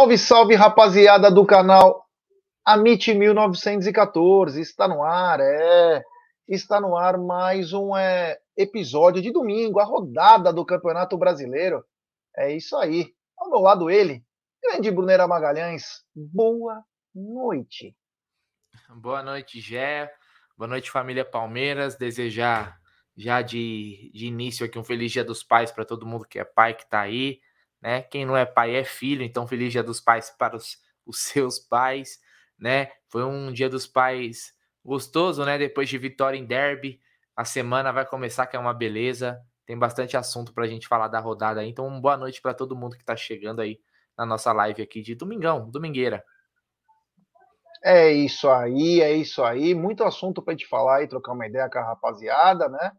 Salve, salve, rapaziada do canal Amit 1914. Está no ar, é. Está no ar mais um é, episódio de domingo, a rodada do Campeonato Brasileiro. É isso aí. Ao meu lado, ele, grande Brunera Magalhães. Boa noite. Boa noite, Gé. Boa noite, família Palmeiras. Desejar já de, de início aqui um feliz Dia dos Pais para todo mundo que é pai que está aí né? Quem não é pai é filho, então feliz dia dos pais para os, os seus pais, né? Foi um dia dos pais gostoso, né? Depois de vitória em derby, a semana vai começar, que é uma beleza. Tem bastante assunto para a gente falar da rodada aí. Então, boa noite para todo mundo que está chegando aí na nossa live aqui de domingão, domingueira. É isso aí, é isso aí. Muito assunto para gente falar e trocar uma ideia com a rapaziada, né?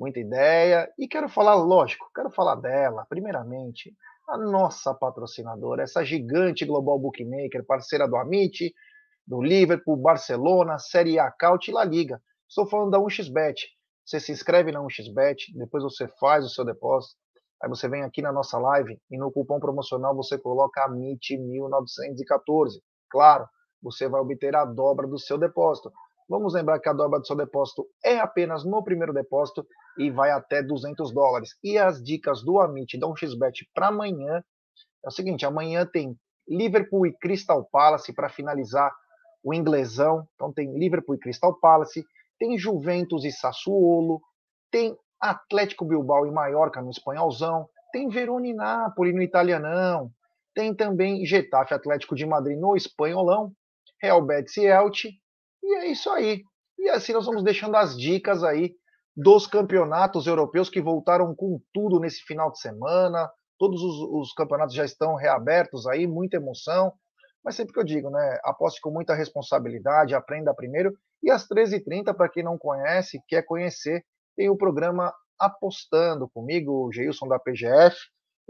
Muita ideia. E quero falar, lógico, quero falar dela, primeiramente, a nossa patrocinadora, essa gigante global bookmaker, parceira do Amit, do Liverpool, Barcelona, Série A, Caut e La Liga. Estou falando da 1xBet. Você se inscreve na 1xBet, depois você faz o seu depósito, aí você vem aqui na nossa live e no cupom promocional você coloca AMIT1914. Claro, você vai obter a dobra do seu depósito. Vamos lembrar que a dobra do seu depósito é apenas no primeiro depósito e vai até 200 dólares. E as dicas do Amit da 1xBet para amanhã é o seguinte: amanhã tem Liverpool e Crystal Palace para finalizar o inglesão. Então tem Liverpool e Crystal Palace, tem Juventus e Sassuolo, tem Atlético Bilbao e Mallorca no espanholzão, tem Verona e Napoli no italianão, tem também Getafe Atlético de Madrid no espanholão, Real Betis e Elche e é isso aí. E assim nós vamos deixando as dicas aí dos campeonatos europeus que voltaram com tudo nesse final de semana. Todos os, os campeonatos já estão reabertos aí, muita emoção. Mas sempre que eu digo, né? Aposte com muita responsabilidade, aprenda primeiro. E às 13h30, para quem não conhece, quer conhecer, tem o programa Apostando comigo, o Geilson da PGF.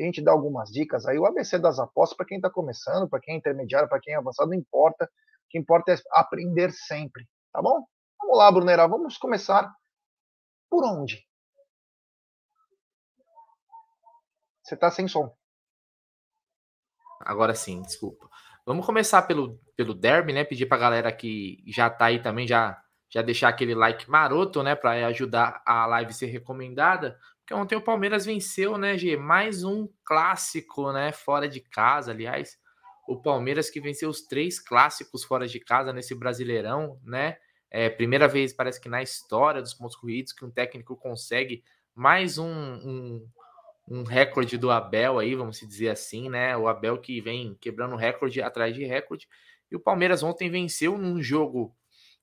A gente dá algumas dicas aí. O ABC das apostas, para quem está começando, para quem é intermediário, para quem é avançado, não importa. Que importa é aprender sempre, tá bom? Vamos lá, Brunera, vamos começar por onde? Você está sem som. Agora sim, desculpa. Vamos começar pelo, pelo derby, né? Pedir para a galera que já está aí também, já, já deixar aquele like maroto, né? Para ajudar a live ser recomendada. Porque ontem o Palmeiras venceu, né, G? Mais um clássico, né? Fora de casa, aliás o Palmeiras que venceu os três clássicos fora de casa nesse Brasileirão, né? É, primeira vez, parece que na história dos pontos corridos, que um técnico consegue mais um, um, um recorde do Abel aí, vamos dizer assim, né? O Abel que vem quebrando recorde atrás de recorde. E o Palmeiras ontem venceu num jogo,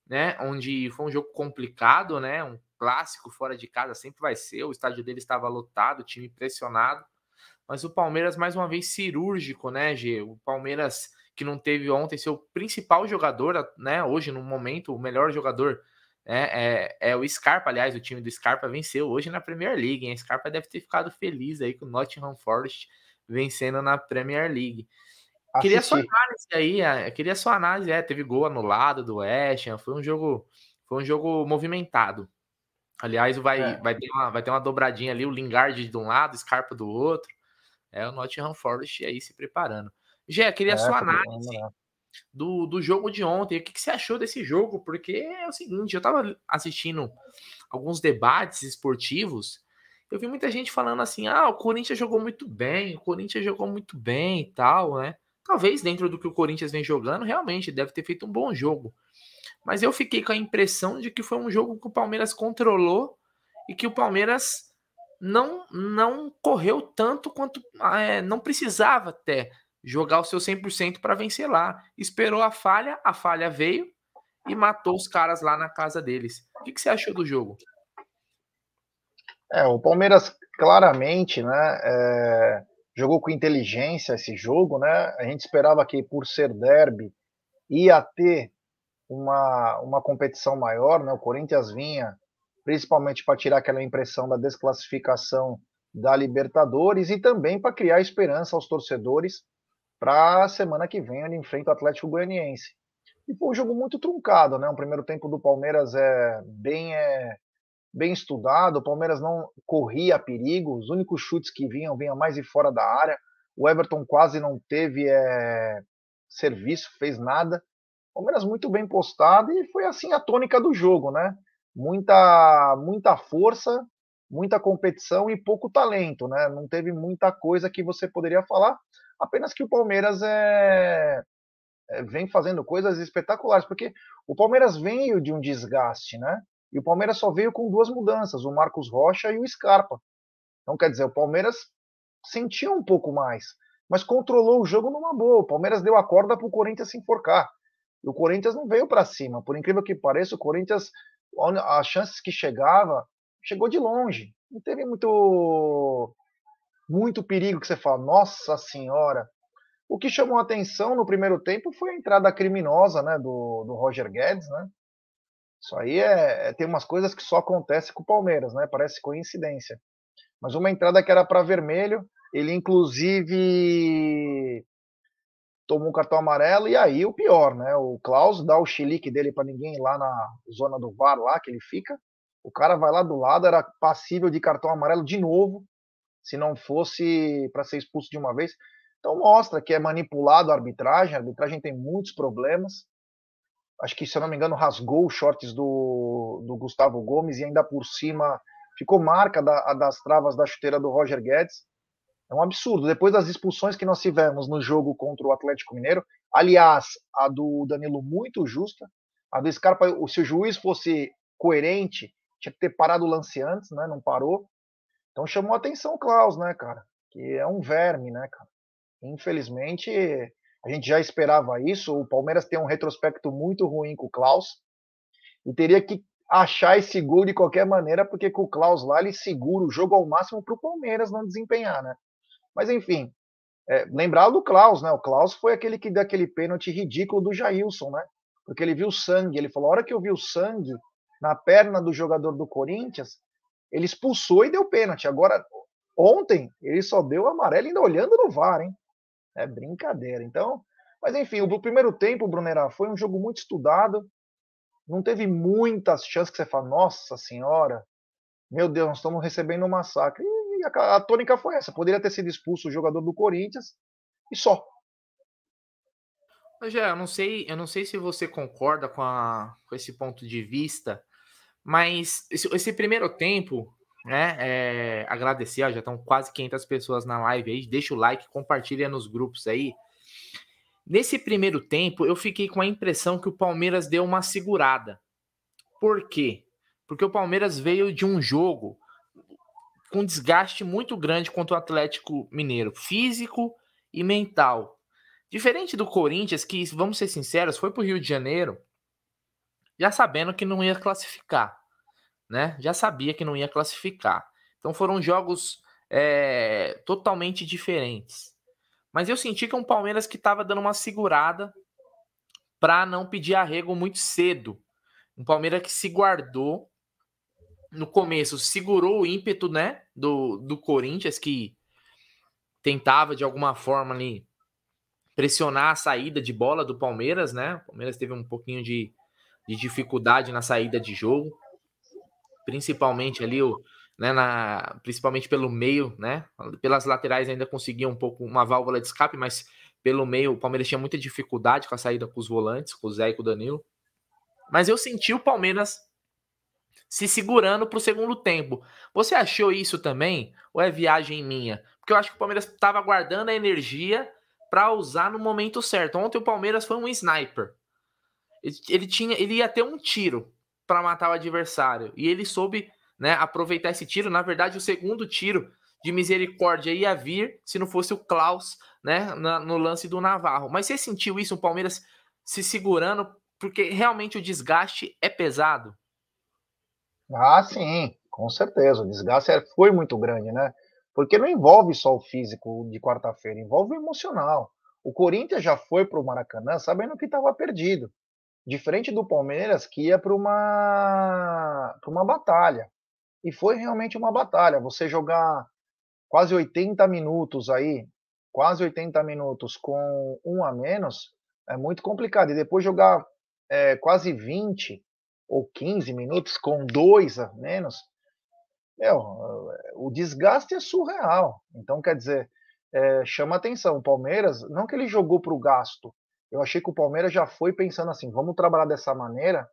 né? Onde foi um jogo complicado, né? Um clássico fora de casa sempre vai ser. O estádio dele estava lotado, time pressionado. Mas o Palmeiras, mais uma vez, cirúrgico, né, G? O Palmeiras que não teve ontem seu principal jogador, né? Hoje, no momento, o melhor jogador é, é, é, o Scarpa. Aliás, o time do Scarpa venceu hoje na Premier League. Hein? A Scarpa deve ter ficado feliz aí com o Nottingham Forest vencendo na Premier League. Assisti. Queria sua análise aí, queria sua análise. É, teve gol anulado do West Ham, foi um jogo, foi um jogo movimentado. Aliás, vai, é. vai, ter uma, vai ter uma dobradinha ali, o Lingard de um lado, Scarpa do outro. É o Nottingham Forest aí se preparando. Gé, queria é, a sua análise do, do jogo de ontem. O que, que, você achou desse jogo? Porque é o seguinte, eu tava assistindo alguns debates esportivos, eu vi muita gente falando assim, ah, o Corinthians jogou muito bem, o Corinthians jogou muito bem e tal, né? Talvez dentro do que o Corinthians vem jogando, realmente deve ter feito um bom jogo. Mas eu fiquei com a impressão de que foi um jogo que o Palmeiras controlou e que o Palmeiras não não correu tanto quanto é, não precisava até jogar o seu 100% para vencer lá. Esperou a falha, a falha veio e matou os caras lá na casa deles. O que, que você achou do jogo? É, o Palmeiras claramente, né, é, jogou com inteligência esse jogo, né? A gente esperava que por ser derby ia ter uma, uma competição maior, né? O Corinthians vinha principalmente para tirar aquela impressão da desclassificação da Libertadores e também para criar esperança aos torcedores para a semana que vem ele enfrenta o Atlético Goianiense. E foi um jogo muito truncado, né? Um primeiro tempo do Palmeiras é bem é, bem estudado. O Palmeiras não corria perigo, os únicos chutes que vinham vinham mais de fora da área. O Everton quase não teve é, serviço, fez nada. Palmeiras muito bem postado e foi assim a tônica do jogo, né? Muita, muita força, muita competição e pouco talento, né? Não teve muita coisa que você poderia falar, apenas que o Palmeiras é, é, vem fazendo coisas espetaculares, porque o Palmeiras veio de um desgaste, né? E o Palmeiras só veio com duas mudanças, o Marcos Rocha e o Scarpa. Então, quer dizer, o Palmeiras sentiu um pouco mais, mas controlou o jogo numa boa. O Palmeiras deu a corda para o Corinthians se enforcar. E o Corinthians não veio para cima. Por incrível que pareça, o Corinthians, as chances que chegava, chegou de longe. Não teve muito, muito perigo que você fala, nossa senhora. O que chamou atenção no primeiro tempo foi a entrada criminosa né, do, do Roger Guedes, né? Isso aí é, é, tem umas coisas que só acontece com o Palmeiras, né? Parece coincidência. Mas uma entrada que era para vermelho, ele inclusive tomou um cartão amarelo, e aí o pior, né? O Klaus dá o chilique dele para ninguém lá na zona do VAR, lá que ele fica. O cara vai lá do lado, era passível de cartão amarelo de novo, se não fosse para ser expulso de uma vez. Então mostra que é manipulado a arbitragem, a arbitragem tem muitos problemas. Acho que, se eu não me engano, rasgou os shorts do, do Gustavo Gomes e ainda por cima ficou marca da, das travas da chuteira do Roger Guedes. É um absurdo. Depois das expulsões que nós tivemos no jogo contra o Atlético Mineiro, aliás, a do Danilo muito justa, a do Scarpa, se o juiz fosse coerente, tinha que ter parado o lance antes, né? Não parou. Então chamou a atenção o Klaus, né, cara? Que é um verme, né, cara? Infelizmente, a gente já esperava isso. O Palmeiras tem um retrospecto muito ruim com o Klaus e teria que achar esse gol de qualquer maneira, porque com o Klaus lá ele segura o jogo ao máximo para o Palmeiras não desempenhar, né? Mas enfim, é, lembrar do Klaus, né? O Klaus foi aquele que deu aquele pênalti ridículo do Jailson, né? Porque ele viu sangue. Ele falou: a hora que eu vi o sangue na perna do jogador do Corinthians, ele expulsou e deu pênalti. Agora, ontem, ele só deu amarelo ainda olhando no VAR, hein? É brincadeira. Então, mas enfim, o primeiro tempo, Brunera, foi um jogo muito estudado. Não teve muitas chances que você fala, nossa senhora, meu Deus, nós estamos recebendo um massacre. E a, a tônica foi essa. Poderia ter sido expulso o jogador do Corinthians e só. Já, eu não sei, eu não sei se você concorda com, a, com esse ponto de vista, mas esse, esse primeiro tempo, né? É, agradecer, ó, já estão quase 500 pessoas na live aí. Deixa o like, compartilha nos grupos aí. Nesse primeiro tempo, eu fiquei com a impressão que o Palmeiras deu uma segurada. Por quê? Porque o Palmeiras veio de um jogo com desgaste muito grande contra o Atlético Mineiro, físico e mental. Diferente do Corinthians, que, vamos ser sinceros, foi para o Rio de Janeiro já sabendo que não ia classificar, né? Já sabia que não ia classificar. Então foram jogos é, totalmente diferentes. Mas eu senti que é um Palmeiras que estava dando uma segurada para não pedir arrego muito cedo. Um Palmeiras que se guardou no começo segurou o ímpeto, né, do, do Corinthians, que tentava de alguma forma ali pressionar a saída de bola do Palmeiras, né? O Palmeiras teve um pouquinho de, de dificuldade na saída de jogo, principalmente ali o, né, na, principalmente pelo meio, né? Pelas laterais ainda conseguia um pouco uma válvula de escape, mas pelo meio o Palmeiras tinha muita dificuldade com a saída com os volantes, com o Zé e com o Danilo. Mas eu senti o Palmeiras se segurando para o segundo tempo. Você achou isso também? Ou é viagem minha? Porque eu acho que o Palmeiras estava guardando a energia para usar no momento certo. Ontem o Palmeiras foi um sniper. Ele, tinha, ele ia ter um tiro para matar o adversário e ele soube, né, aproveitar esse tiro. Na verdade, o segundo tiro de misericórdia ia vir se não fosse o Klaus, né, na, no lance do Navarro. Mas você sentiu isso, o Palmeiras se segurando porque realmente o desgaste é pesado? Ah, sim, com certeza. O desgaste é, foi muito grande, né? Porque não envolve só o físico de quarta-feira, envolve o emocional. O Corinthians já foi para o Maracanã sabendo que estava perdido. Diferente do Palmeiras, que ia para uma, uma batalha. E foi realmente uma batalha. Você jogar quase 80 minutos aí, quase 80 minutos com um a menos, é muito complicado. E depois jogar é, quase 20 ou 15 minutos com dois a menos, meu, o desgaste é surreal. Então, quer dizer, é, chama atenção. O Palmeiras, não que ele jogou para o gasto, eu achei que o Palmeiras já foi pensando assim: vamos trabalhar dessa maneira,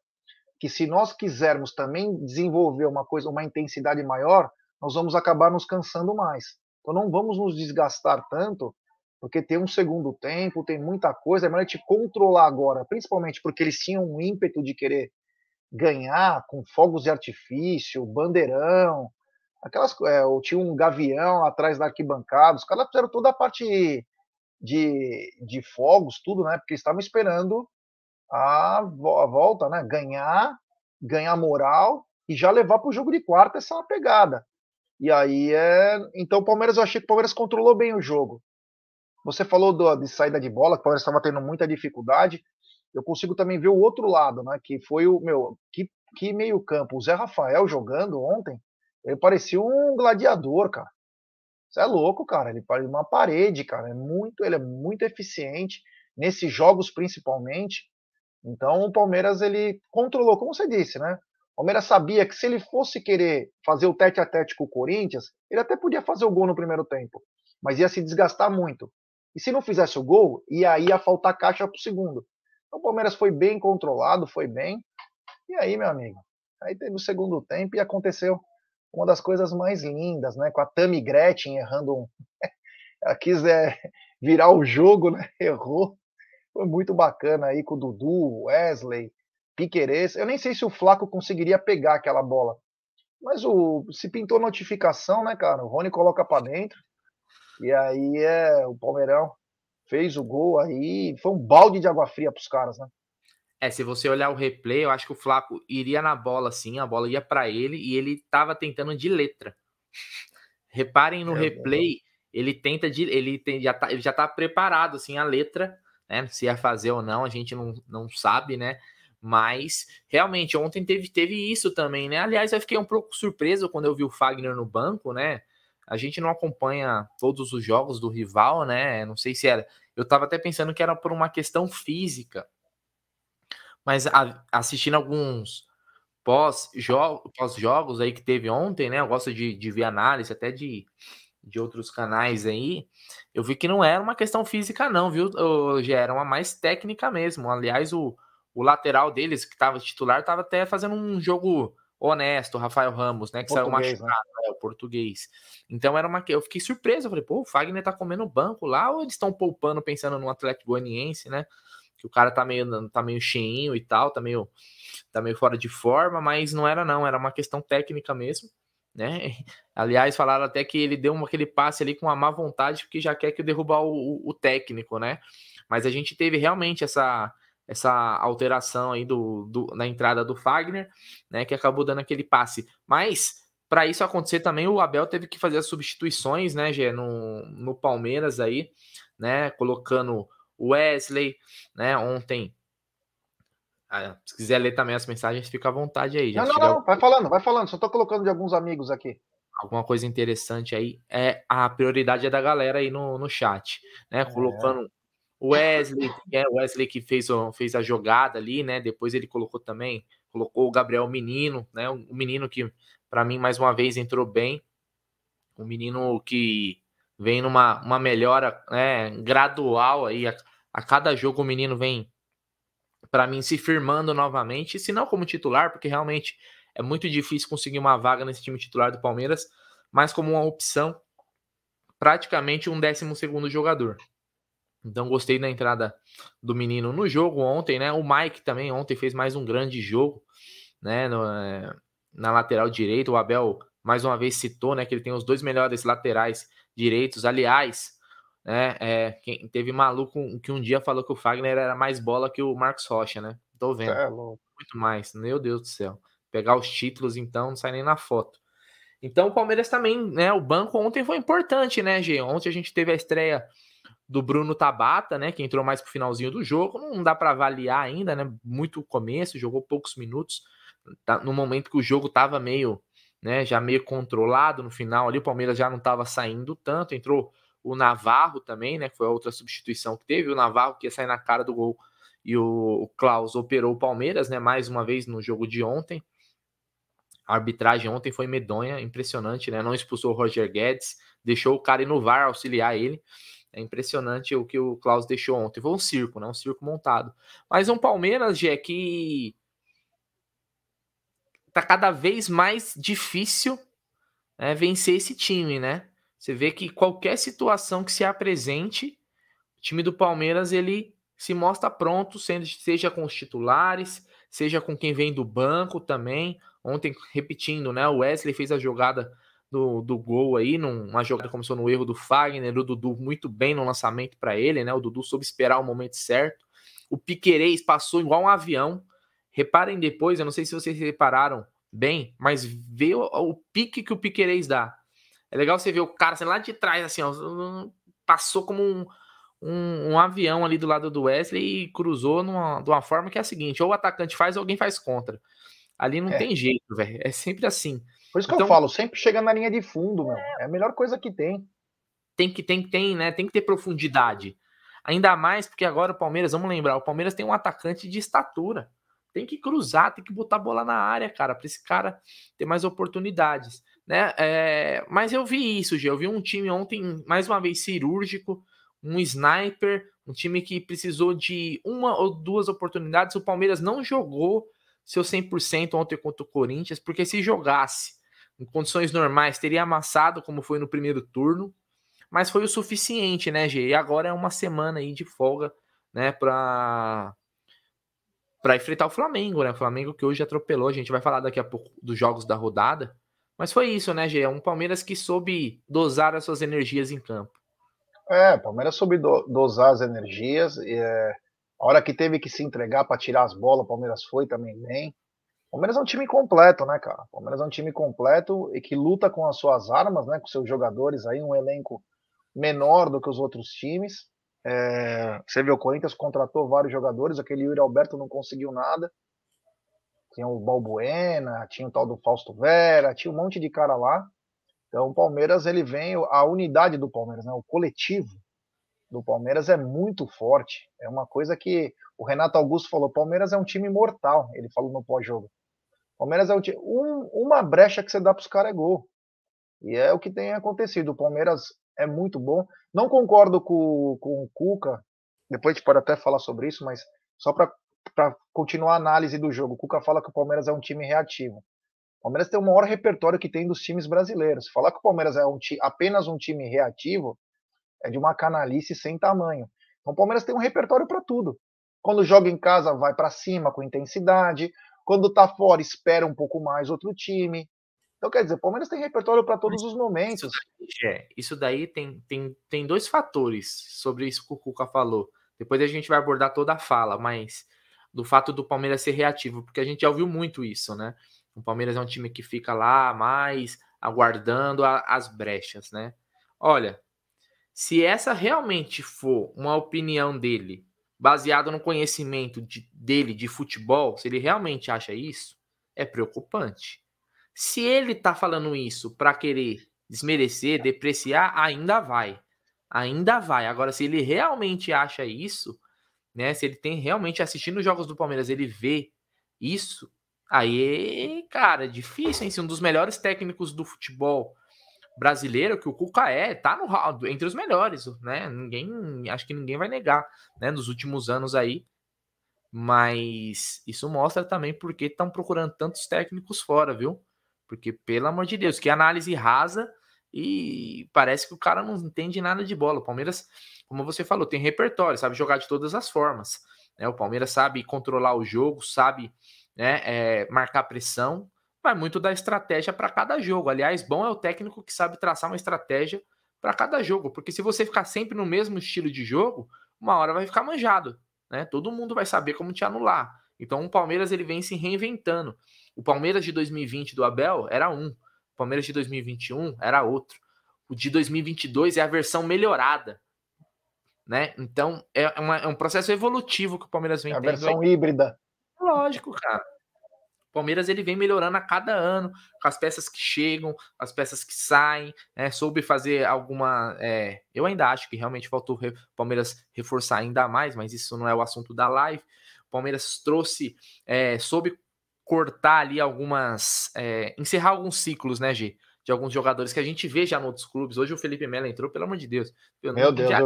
que se nós quisermos também desenvolver uma coisa, uma intensidade maior, nós vamos acabar nos cansando mais. Então não vamos nos desgastar tanto, porque tem um segundo tempo, tem muita coisa, é melhor te controlar agora, principalmente porque eles tinham um ímpeto de querer ganhar com fogos de artifício, bandeirão, aquelas é, tinha um gavião atrás da arquibancada, os caras fizeram toda a parte de, de fogos, tudo, né? Porque estavam esperando a, a volta, né? Ganhar, ganhar moral e já levar para o jogo de quarta essa pegada. E aí é. Então o Palmeiras, eu achei que o Palmeiras controlou bem o jogo. Você falou do, de saída de bola, que o Palmeiras estava tendo muita dificuldade. Eu consigo também ver o outro lado, né? Que foi o meu. Que, que meio-campo. O Zé Rafael jogando ontem, ele parecia um gladiador, cara. Você é louco, cara. Ele parece uma parede, cara. É muito, ele é muito eficiente nesses jogos principalmente. Então o Palmeiras ele controlou, como você disse, né? O Palmeiras sabia que se ele fosse querer fazer o tete a tete com o Corinthians, ele até podia fazer o gol no primeiro tempo, mas ia se desgastar muito. E se não fizesse o gol, ia, ia faltar caixa para o segundo. Então o Palmeiras foi bem controlado, foi bem. E aí, meu amigo, aí teve o segundo tempo e aconteceu uma das coisas mais lindas, né? Com a Tammy Gretchen errando um. Ela quis é, virar o jogo, né? Errou. Foi muito bacana aí com o Dudu, Wesley, Piquerez. Eu nem sei se o Flaco conseguiria pegar aquela bola. Mas o se pintou notificação, né, cara? O Rony coloca para dentro. E aí é o Palmeirão fez o gol aí, foi um balde de água fria para os caras, né? É, se você olhar o replay, eu acho que o Flaco iria na bola assim, a bola ia para ele e ele tava tentando de letra. Reparem no é, replay, ele tenta de ele tem, já tá, ele já tá preparado assim a letra, né? Se ia fazer ou não, a gente não, não sabe, né? Mas realmente ontem teve, teve isso também, né? Aliás, eu fiquei um pouco surpreso quando eu vi o Fagner no banco, né? A gente não acompanha todos os jogos do rival, né? Não sei se era. Eu tava até pensando que era por uma questão física mas a, assistindo alguns pós-jogos pós aí que teve ontem, né? Eu gosto de, de ver análise até de, de outros canais aí. Eu vi que não era uma questão física, não, viu? Já era uma mais técnica mesmo. Aliás, o, o lateral deles, que estava titular, estava até fazendo um jogo honesto, Rafael Ramos, né? Que português, saiu machucado, né? o português. Então era uma. Eu fiquei surpreso. Eu falei, pô, o Fagner tá comendo banco lá ou eles estão poupando pensando no Atlético Goianiense, né? que o cara tá meio, tá meio cheinho e tal, tá meio, tá meio fora de forma, mas não era não, era uma questão técnica mesmo, né? Aliás, falaram até que ele deu aquele passe ali com uma má vontade, porque já quer que derrubar o, o, técnico, né? Mas a gente teve realmente essa essa alteração aí do, do, na entrada do Fagner, né, que acabou dando aquele passe. Mas para isso acontecer também, o Abel teve que fazer as substituições, né, Gê, no, no Palmeiras aí, né, colocando Wesley, né? Ontem. Ah, se quiser ler também as mensagens, fica à vontade aí. não, não, não, vai falando, vai falando. Só tô colocando de alguns amigos aqui. Alguma coisa interessante aí. É a prioridade é da galera aí no, no chat, né? É. O Wesley, é o Wesley que fez, fez a jogada ali, né? Depois ele colocou também, colocou o Gabriel Menino, né? O menino que, para mim, mais uma vez entrou bem. Um menino que vem numa uma melhora né, gradual aí. A, a cada jogo o menino vem, para mim, se firmando novamente, se não como titular, porque realmente é muito difícil conseguir uma vaga nesse time titular do Palmeiras, mas como uma opção, praticamente um décimo segundo jogador. Então gostei da entrada do menino no jogo ontem, né? O Mike também ontem fez mais um grande jogo, né? No, é, na lateral direita, o Abel mais uma vez citou, né? Que ele tem os dois melhores laterais direitos. Aliás, né, é, quem teve maluco que um dia falou que o Fagner era mais bola que o Marcos Rocha, né? Tô vendo. É muito mais. Meu Deus do céu. Pegar os títulos, então, não sai nem na foto. Então, o Palmeiras também, né? O banco ontem foi importante, né, G? Ontem a gente teve a estreia do Bruno Tabata, né? Que entrou mais pro finalzinho do jogo. Não dá para avaliar ainda, né? Muito começo, jogou poucos minutos. Tá, no momento que o jogo tava meio né, já meio controlado no final ali, o Palmeiras já não estava saindo tanto, entrou o Navarro também, né, que foi a outra substituição que teve, o Navarro que ia sair na cara do gol e o, Klaus operou o Palmeiras, né, mais uma vez no jogo de ontem. A arbitragem ontem foi medonha, impressionante, né? Não expulsou o Roger Guedes, deixou o cara ir no VAR auxiliar ele. É impressionante o que o Klaus deixou ontem. Foi um circo, né? Um circo montado. Mas um Palmeiras, Gé, que tá cada vez mais difícil né, vencer esse time, né? Você vê que qualquer situação que se apresente, o time do Palmeiras ele se mostra pronto, seja com os titulares, seja com quem vem do banco também. Ontem, repetindo, né? O Wesley fez a jogada do, do gol aí, numa jogada que começou no erro do Fagner, o Dudu muito bem no lançamento para ele, né? O Dudu soube esperar o momento certo. O Piquerez passou igual um avião. Reparem depois, eu não sei se vocês repararam bem, mas vê o, o pique que o Piquerez dá. É legal você ver o cara assim, lá de trás, assim, ó, passou como um, um, um, avião ali do lado do Wesley e cruzou numa, de uma forma que é a seguinte: ou o atacante faz ou alguém faz contra. Ali não é. tem jeito, velho. É sempre assim. Por isso que então, eu falo, sempre chega na linha de fundo, meu. É a melhor coisa que tem. Tem que tem, tem, né? Tem que ter profundidade. Ainda mais porque agora o Palmeiras, vamos lembrar, o Palmeiras tem um atacante de estatura. Tem que cruzar, tem que botar a bola na área, cara, para esse cara ter mais oportunidades, né? É, mas eu vi isso, já. Eu vi um time ontem, mais uma vez, cirúrgico, um sniper, um time que precisou de uma ou duas oportunidades. O Palmeiras não jogou seu 100% ontem contra o Corinthians, porque se jogasse em condições normais, teria amassado, como foi no primeiro turno, mas foi o suficiente, né, Gê? E agora é uma semana aí de folga, né, para para enfrentar o Flamengo, né? O Flamengo que hoje atropelou, a gente vai falar daqui a pouco dos jogos da rodada. Mas foi isso, né, Gê? É um Palmeiras que soube dosar as suas energias em campo. É, o Palmeiras soube do, dosar as energias. É, a hora que teve que se entregar para tirar as bolas, o Palmeiras foi também bem. Palmeiras é um time completo, né, cara? Palmeiras é um time completo e que luta com as suas armas, né? Com seus jogadores aí, um elenco menor do que os outros times. É, você vê, o Corinthians contratou vários jogadores, aquele Yuri Alberto não conseguiu nada. Tinha o Balbuena, tinha o tal do Fausto Vera, tinha um monte de cara lá. Então o Palmeiras, ele vem, a unidade do Palmeiras, né? O coletivo do Palmeiras é muito forte. É uma coisa que o Renato Augusto falou: Palmeiras é um time mortal. Ele falou no pós-jogo. Palmeiras é um, uma brecha que você dá para os caras é gol. E é o que tem acontecido. O Palmeiras é muito bom. Não concordo com, com o Cuca. Depois a gente pode até falar sobre isso, mas só para continuar a análise do jogo. O Cuca fala que o Palmeiras é um time reativo. O Palmeiras tem o maior repertório que tem dos times brasileiros. Falar que o Palmeiras é um apenas um time reativo é de uma canalice sem tamanho. Então o Palmeiras tem um repertório para tudo. Quando joga em casa, vai para cima com intensidade. Quando tá fora, espera um pouco mais outro time. Então, quer dizer, o Palmeiras tem repertório para todos os momentos. Isso daí, é, isso daí tem, tem, tem dois fatores sobre isso que o Cuca falou. Depois a gente vai abordar toda a fala, mas do fato do Palmeiras ser reativo, porque a gente já ouviu muito isso, né? O Palmeiras é um time que fica lá mais aguardando a, as brechas, né? Olha, se essa realmente for uma opinião dele baseado no conhecimento de, dele de futebol, se ele realmente acha isso, é preocupante. Se ele tá falando isso para querer desmerecer, depreciar, ainda vai. Ainda vai. Agora, se ele realmente acha isso, né? Se ele tem realmente assistindo os jogos do Palmeiras, ele vê isso, aí, cara, é difícil, hein? Se um dos melhores técnicos do futebol brasileiro que o Cuca é, tá no entre os melhores, né? Ninguém, acho que ninguém vai negar, né? Nos últimos anos aí, mas isso mostra também porque estão procurando tantos técnicos fora, viu? Porque pelo amor de Deus, que análise rasa e parece que o cara não entende nada de bola. O Palmeiras, como você falou, tem repertório, sabe jogar de todas as formas. Né? O Palmeiras sabe controlar o jogo, sabe né, é, marcar pressão, vai muito da estratégia para cada jogo. Aliás, bom é o técnico que sabe traçar uma estratégia para cada jogo, porque se você ficar sempre no mesmo estilo de jogo, uma hora vai ficar manjado, né? Todo mundo vai saber como te anular. Então o Palmeiras ele vem se reinventando. O Palmeiras de 2020 do Abel era um, o Palmeiras de 2021 era outro. O de 2022 é a versão melhorada, né? Então é, uma, é um processo evolutivo que o Palmeiras vem é a tendo. A versão aí. híbrida. Lógico, cara. Palmeiras ele vem melhorando a cada ano, com as peças que chegam, as peças que saem, né? Soube fazer alguma. É, eu ainda acho que realmente faltou o Palmeiras reforçar ainda mais, mas isso não é o assunto da live. O Palmeiras trouxe, é, soube cortar ali algumas. É, encerrar alguns ciclos, né, G? De alguns jogadores que a gente vê já em outros clubes. Hoje o Felipe Melo entrou, pelo amor de Deus. Meu Deus, já,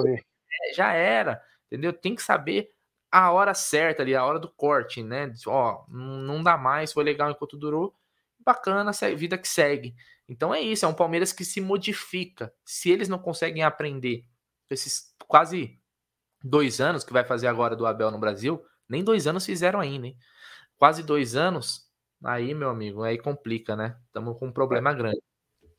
já era, entendeu? Tem que saber a hora certa ali, a hora do corte, né? Ó, não dá mais, foi legal enquanto durou. Bacana, vida que segue. Então é isso, é um Palmeiras que se modifica. Se eles não conseguem aprender esses quase dois anos que vai fazer agora do Abel no Brasil, nem dois anos fizeram ainda, hein? Quase dois anos, aí, meu amigo, aí complica, né? Estamos com um problema grande.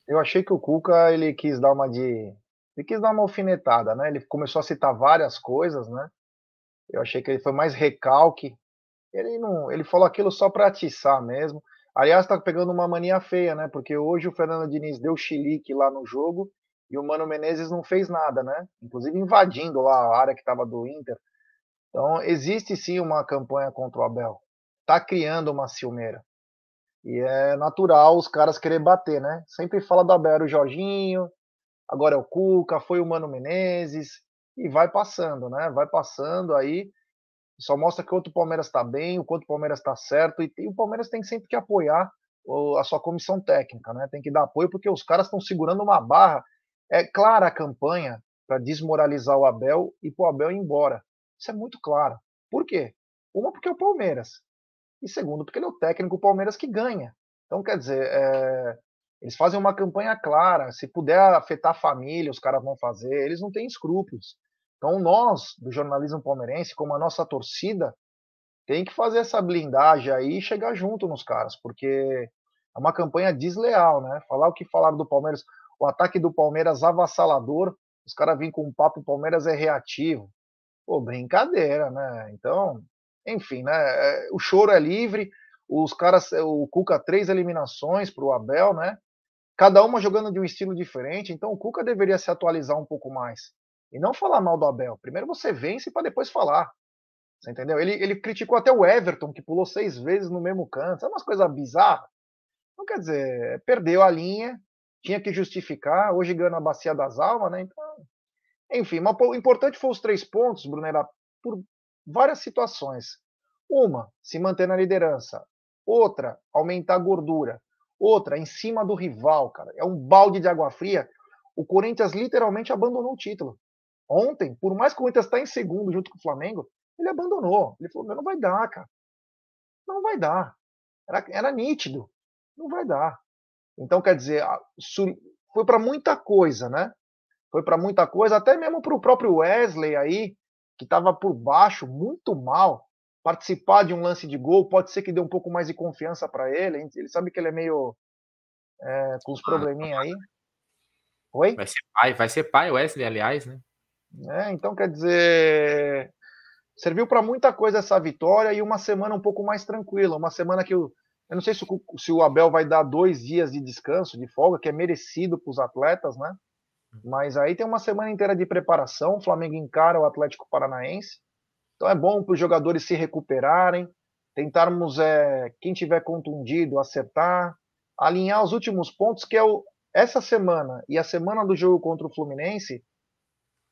Eu achei que o Cuca, ele quis dar uma de... Ele quis dar uma alfinetada, né? Ele começou a citar várias coisas, né? Eu achei que ele foi mais recalque. Ele não, ele falou aquilo só para atiçar mesmo. Aliás, tá pegando uma mania feia, né? Porque hoje o Fernando Diniz deu chilique lá no jogo e o Mano Menezes não fez nada, né? Inclusive invadindo lá a área que estava do Inter. Então, existe sim uma campanha contra o Abel. Tá criando uma ciumeira. E é natural os caras querer bater, né? Sempre fala do Abel, era o Jorginho, agora é o Cuca, foi o Mano Menezes, e vai passando, né? Vai passando aí só mostra que o outro Palmeiras está bem, o quanto o Palmeiras está certo, e, e, o Palmeiras tem sempre que apoiar a sua comissão técnica, né? Tem que dar apoio porque os caras estão segurando uma barra. É clara a campanha para desmoralizar o Abel e para o Abel ir embora. Isso é muito claro. Por quê? Uma, porque é o Palmeiras. E segundo, porque ele é o técnico Palmeiras que ganha. Então, quer dizer, é, eles fazem uma campanha clara. Se puder afetar a família, os caras vão fazer. Eles não têm escrúpulos. Então, nós, do jornalismo palmeirense, como a nossa torcida, tem que fazer essa blindagem aí e chegar junto nos caras, porque é uma campanha desleal, né? Falar o que falaram do Palmeiras, o ataque do Palmeiras avassalador, os caras vêm com um papo, o Palmeiras é reativo. Pô, brincadeira, né? Então, enfim, né? É, o choro é livre, os caras, o Cuca, três eliminações para o Abel, né? Cada uma jogando de um estilo diferente, então o Cuca deveria se atualizar um pouco mais. E não falar mal do Abel. Primeiro você vence para depois falar. Você entendeu? Ele, ele criticou até o Everton, que pulou seis vezes no mesmo canto. É umas coisas bizarras. Não quer dizer, perdeu a linha, tinha que justificar. Hoje ganha a bacia das almas, né? Então, enfim, mas o importante foi os três pontos, Brunera, por várias situações. Uma, se manter na liderança. Outra, aumentar a gordura. Outra, em cima do rival, cara. É um balde de água fria. O Corinthians literalmente abandonou o título. Ontem, por mais que o Inter está em segundo junto com o Flamengo, ele abandonou. Ele falou: não vai dar, cara. Não vai dar. Era, era nítido. Não vai dar. Então, quer dizer, foi para muita coisa, né? Foi para muita coisa, até mesmo para o próprio Wesley aí, que estava por baixo, muito mal. Participar de um lance de gol pode ser que dê um pouco mais de confiança para ele. Ele sabe que ele é meio é, com os probleminha aí. Oi? Vai ser pai, vai ser pai, Wesley, aliás, né? É, então, quer dizer, serviu para muita coisa essa vitória e uma semana um pouco mais tranquila. Uma semana que eu, eu não sei se o, se o Abel vai dar dois dias de descanso, de folga, que é merecido para os atletas, né? Mas aí tem uma semana inteira de preparação. O Flamengo encara o Atlético Paranaense. Então é bom para os jogadores se recuperarem, tentarmos, é, quem tiver contundido, acertar, alinhar os últimos pontos, que é o, essa semana e a semana do jogo contra o Fluminense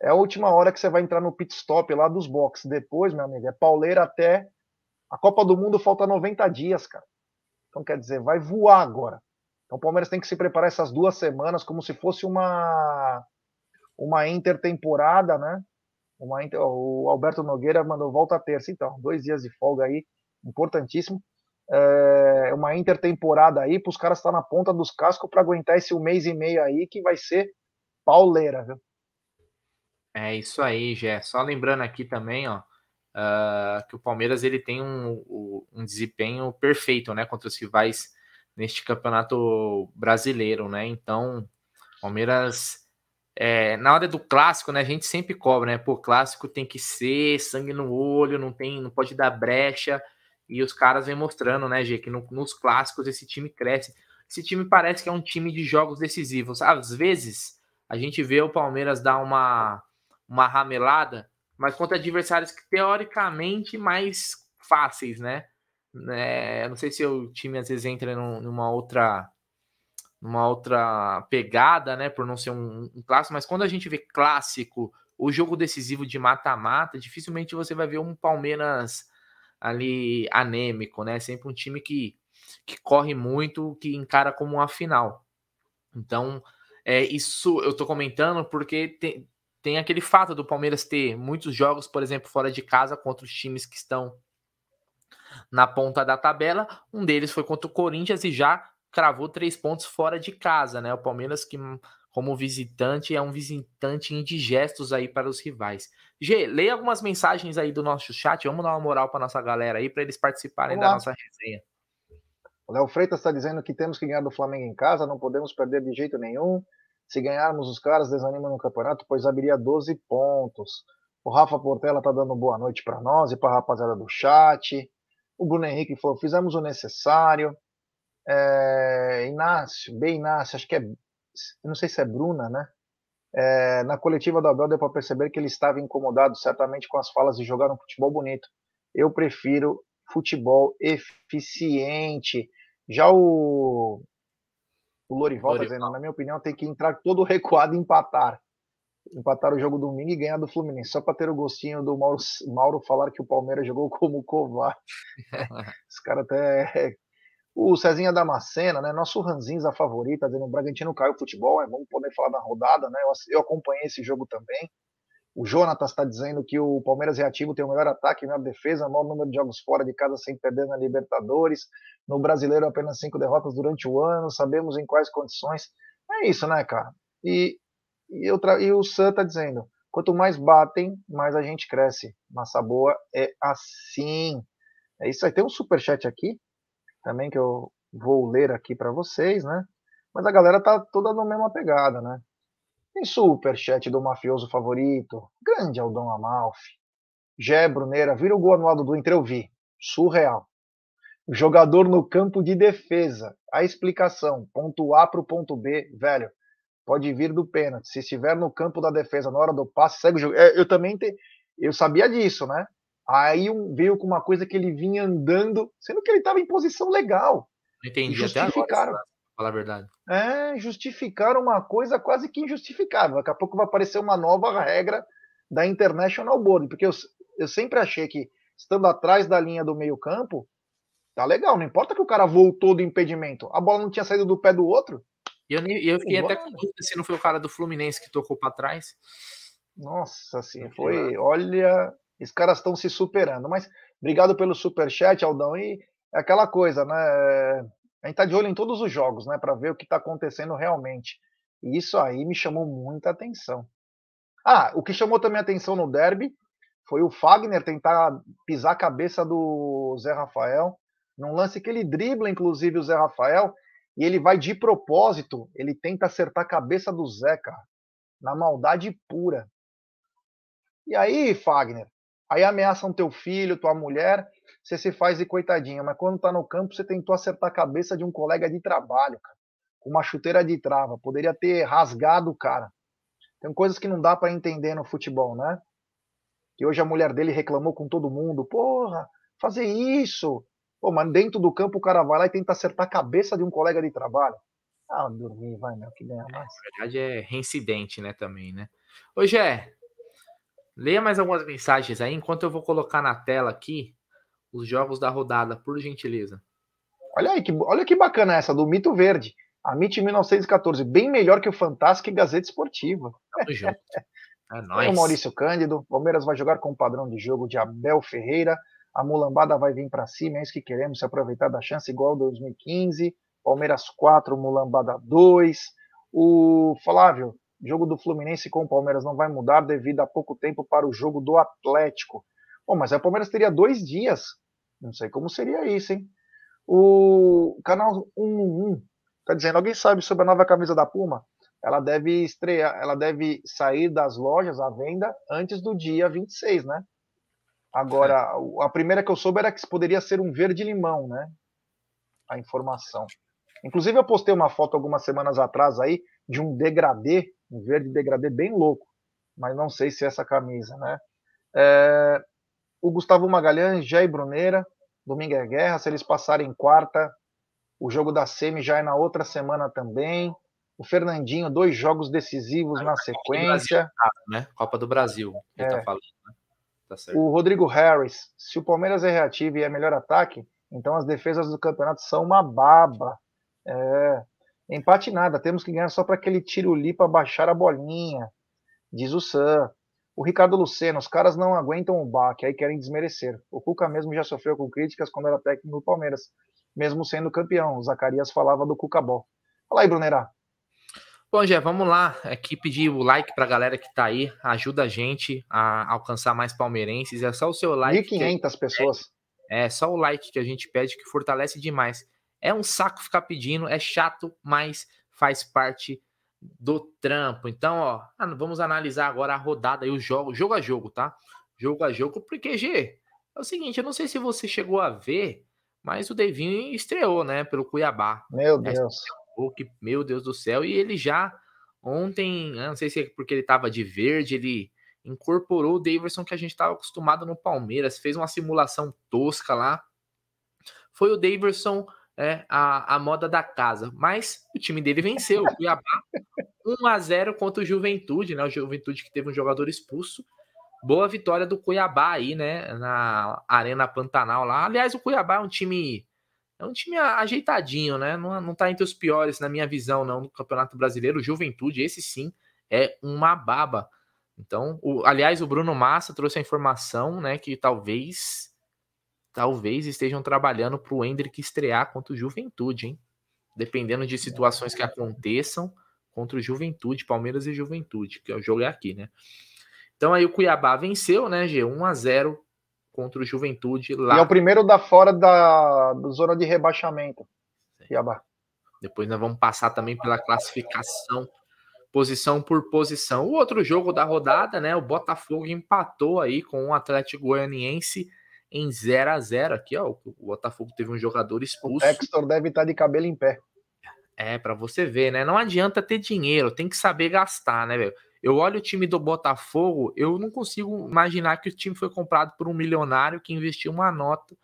é a última hora que você vai entrar no pit stop lá dos boxes. Depois, meu amigo, é pauleira até a Copa do Mundo falta 90 dias, cara. Então, quer dizer, vai voar agora. Então, o Palmeiras tem que se preparar essas duas semanas como se fosse uma uma intertemporada, né? Inter... O Alberto Nogueira mandou volta a terça, então, dois dias de folga aí, importantíssimo. É uma intertemporada aí para os caras estar tá na ponta dos cascos para aguentar esse um mês e meio aí que vai ser pauleira, viu? É isso aí, Gé. Só lembrando aqui também, ó, uh, que o Palmeiras ele tem um, um, desempenho perfeito, né, contra os rivais neste campeonato brasileiro, né? Então, Palmeiras é, na hora do clássico, né, a gente sempre cobra, né? Pô, clássico tem que ser sangue no olho, não tem, não pode dar brecha. E os caras vêm mostrando, né, Gê, que no, nos clássicos esse time cresce. Esse time parece que é um time de jogos decisivos. Às vezes a gente vê o Palmeiras dar uma uma ramelada, mas contra adversários que teoricamente mais fáceis, né? É, não sei se o time às vezes entra numa outra numa outra pegada, né, por não ser um, um clássico, mas quando a gente vê clássico, o jogo decisivo de mata-mata, dificilmente você vai ver um Palmeiras ali anêmico, né? Sempre um time que, que corre muito, que encara como uma final. Então, é, isso eu tô comentando porque tem, tem aquele fato do Palmeiras ter muitos jogos, por exemplo, fora de casa contra os times que estão na ponta da tabela. Um deles foi contra o Corinthians e já cravou três pontos fora de casa, né? O Palmeiras que como visitante é um visitante indigestos aí para os rivais. G, leia algumas mensagens aí do nosso chat, vamos dar uma moral para nossa galera aí para eles participarem vamos da lá. nossa resenha. O Léo Freitas está dizendo que temos que ganhar do Flamengo em casa, não podemos perder de jeito nenhum. Se ganharmos os caras, desanima no campeonato, pois abriria 12 pontos. O Rafa Portela está dando boa noite para nós e para a rapaziada do chat. O Bruno Henrique falou: fizemos o necessário. É, Inácio, bem Inácio, acho que é, não sei se é Bruna, né? É, na coletiva do Abel deu para perceber que ele estava incomodado certamente com as falas de jogar um futebol bonito. Eu prefiro futebol eficiente. Já o, o Lorival está dizendo, na minha opinião, tem que entrar todo recuado e empatar. Empatar o jogo domingo e ganhar do Fluminense, só para ter o gostinho do Mauro, Mauro falar que o Palmeiras jogou como covarde. Os caras até o Cezinha Damascena, né? Nosso Ranzinza favorito, dizendo o Bragantino caiu o futebol, é, vamos poder falar da rodada, né? Eu, eu acompanhei esse jogo também. O Jonatas está dizendo que o Palmeiras reativo tem o melhor ataque, melhor defesa, maior número de jogos fora de casa sem perder na Libertadores. No brasileiro, apenas cinco derrotas durante o ano. Sabemos em quais condições. É isso, né, cara? E, e, eu e o Sam está dizendo: quanto mais batem, mais a gente cresce. Massa boa é assim. É isso aí. Tem um superchat aqui também que eu vou ler aqui para vocês, né? Mas a galera tá toda na mesma pegada, né? Tem superchat do mafioso favorito, grande Aldão Amalfi. Gé Bruneira, vira o gol anulado do Inter, eu vi. Surreal. Jogador no campo de defesa. A explicação, ponto A para o ponto B, velho, pode vir do pênalti. Se estiver no campo da defesa na hora do passe, segue o jogo. É, eu também te, eu sabia disso, né? Aí um, veio com uma coisa que ele vinha andando, sendo que ele estava em posição legal. Entendi justificaram. agora, falar a verdade. É, justificaram uma coisa quase que injustificável. Daqui a pouco vai aparecer uma nova regra da International Board, porque eu, eu sempre achei que estando atrás da linha do meio campo, tá legal, não importa que o cara voltou do impedimento, a bola não tinha saído do pé do outro. E eu, eu fiquei até com dúvida se não foi o cara do Fluminense que tocou para trás. Nossa, assim, foi, olha, os caras estão se superando. Mas obrigado pelo super chat, Aldão. E é aquela coisa, né? A gente tá de olho em todos os jogos, né, para ver o que está acontecendo realmente. E isso aí me chamou muita atenção. Ah, o que chamou também atenção no derby foi o Fagner tentar pisar a cabeça do Zé Rafael, num lance que ele dribla, inclusive, o Zé Rafael, e ele vai de propósito, ele tenta acertar a cabeça do Zé, cara, na maldade pura. E aí, Fagner, Aí ameaçam teu filho, tua mulher, você se faz de coitadinha, mas quando tá no campo você tentou acertar a cabeça de um colega de trabalho, cara, com uma chuteira de trava, poderia ter rasgado o cara. Tem coisas que não dá para entender no futebol, né? Que hoje a mulher dele reclamou com todo mundo, porra, fazer isso. Pô, mas dentro do campo o cara vai lá e tenta acertar a cabeça de um colega de trabalho. Ah, dormir, vai, meu, que ganha mais. Na verdade é reincidente, né, também, né? Hoje é, Leia mais algumas mensagens aí, enquanto eu vou colocar na tela aqui os jogos da rodada, por gentileza. Olha aí, que, olha que bacana essa, do Mito Verde. A MIT 1914, bem melhor que o Fantástico e Gazeta Esportiva. Tamo junto. É nóis. o Maurício Cândido, Palmeiras vai jogar com o padrão de jogo de Abel Ferreira, a mulambada vai vir para cima, é isso que queremos, se aproveitar da chance igual 2015, Palmeiras 4, mulambada 2, o Flávio, jogo do Fluminense com o Palmeiras não vai mudar devido a pouco tempo para o jogo do Atlético. Bom, mas o Palmeiras teria dois dias. Não sei como seria isso, hein? O canal 111 está dizendo: alguém sabe sobre a nova camisa da Puma? Ela deve estrear, ela deve sair das lojas à venda antes do dia 26, né? Agora, é. a primeira que eu soube era que poderia ser um verde-limão, né? A informação. Inclusive, eu postei uma foto algumas semanas atrás aí de um degradê um verde degradê bem louco, mas não sei se é essa camisa, né? É, o Gustavo Magalhães, Jair Bruneira, domingo é guerra, se eles passarem quarta, o jogo da Semi já é na outra semana também. O Fernandinho, dois jogos decisivos na sequência. Brasil, né? Copa do Brasil, ele tá é. tá falando, né? Tá o Rodrigo Harris, se o Palmeiras é reativo e é melhor ataque, então as defesas do campeonato são uma baba. É, empate nada, temos que ganhar só para aquele tiro ali para baixar a bolinha, diz o Sam. O Ricardo Luceno, os caras não aguentam o baque, aí querem desmerecer. O Cuca mesmo já sofreu com críticas quando era técnico do Palmeiras, mesmo sendo campeão. O Zacarias falava do Cuca Ball. Fala aí, Brunerá. Bom, Jé, vamos lá. Aqui pedir o like para a galera que está aí. Ajuda a gente a alcançar mais palmeirenses. É só o seu like. 1.500 pessoas. É só o like que a gente pede que fortalece demais. É um saco ficar pedindo, é chato, mas faz parte do trampo. Então, ó, vamos analisar agora a rodada e o jogo, jogo a jogo, tá? Jogo a jogo, porque, G, é o seguinte, eu não sei se você chegou a ver, mas o Devinho estreou, né, pelo Cuiabá. Meu Deus. Que, meu Deus do céu, e ele já ontem, não sei se é porque ele tava de verde, ele incorporou o Davidson que a gente estava acostumado no Palmeiras, fez uma simulação tosca lá. Foi o Davidson é, a, a moda da casa, mas o time dele venceu. O Cuiabá 1 a 0 contra o Juventude, né? O Juventude que teve um jogador expulso. Boa vitória do Cuiabá aí, né? Na Arena Pantanal lá. Aliás, o Cuiabá é um time é um time ajeitadinho, né? Não, não tá entre os piores, na minha visão, não, no Campeonato Brasileiro. Juventude, esse sim, é uma baba. Então, o, aliás, o Bruno Massa trouxe a informação, né, que talvez talvez estejam trabalhando para o Hendrick estrear contra o Juventude, hein? Dependendo de situações que aconteçam contra o Juventude, Palmeiras e Juventude, que é o jogo é aqui, né? Então aí o Cuiabá venceu, né, G, 1 a 0 contra o Juventude lá. E é o primeiro da fora da, da zona de rebaixamento. Cuiabá. Depois nós vamos passar também pela classificação posição por posição. O outro jogo da rodada, né? O Botafogo empatou aí com o Atlético Goianiense em 0 a 0 aqui, ó. O Botafogo teve um jogador expulso. O Hector deve estar de cabelo em pé. É, para você ver, né? Não adianta ter dinheiro, tem que saber gastar, né, velho? Eu olho o time do Botafogo, eu não consigo imaginar que o time foi comprado por um milionário que investiu uma nota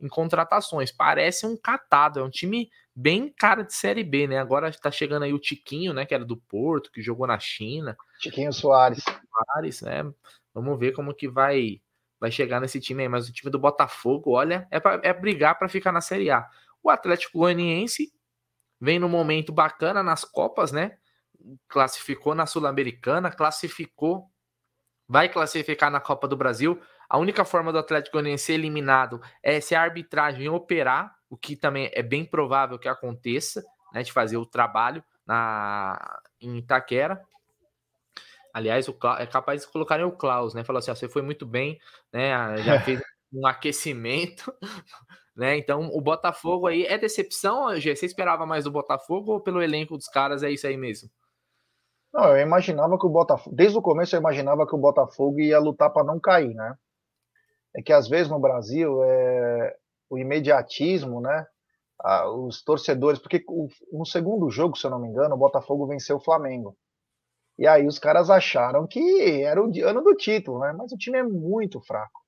em contratações. Parece um catado, é um time bem cara de Série B, né? Agora está chegando aí o Tiquinho, né? Que era do Porto, que jogou na China. Tiquinho Soares. Soares, né? Vamos ver como que vai vai chegar nesse time aí. Mas o time do Botafogo, olha, é, pra, é brigar para ficar na Série A. O Atlético Goianiense vem num momento bacana nas Copas, né? Classificou na Sul-Americana, classificou, vai classificar na Copa do Brasil. A única forma do Atlético Goianiense ser eliminado é se a arbitragem operar, o que também é bem provável que aconteça, né? De fazer o trabalho na, em Itaquera. Aliás, o, é capaz de colocarem o Klaus, né? Falar assim: ó, você foi muito bem, né? Já fez um aquecimento, né? Então, o Botafogo aí é decepção, Gê? Você esperava mais do Botafogo ou pelo elenco dos caras é isso aí mesmo? Não, eu imaginava que o Botafogo, desde o começo eu imaginava que o Botafogo ia lutar para não cair, né? É que às vezes no Brasil é o imediatismo, né? Ah, os torcedores, porque no segundo jogo, se eu não me engano, o Botafogo venceu o Flamengo. E aí os caras acharam que era o ano do título, né? Mas o time é muito fraco.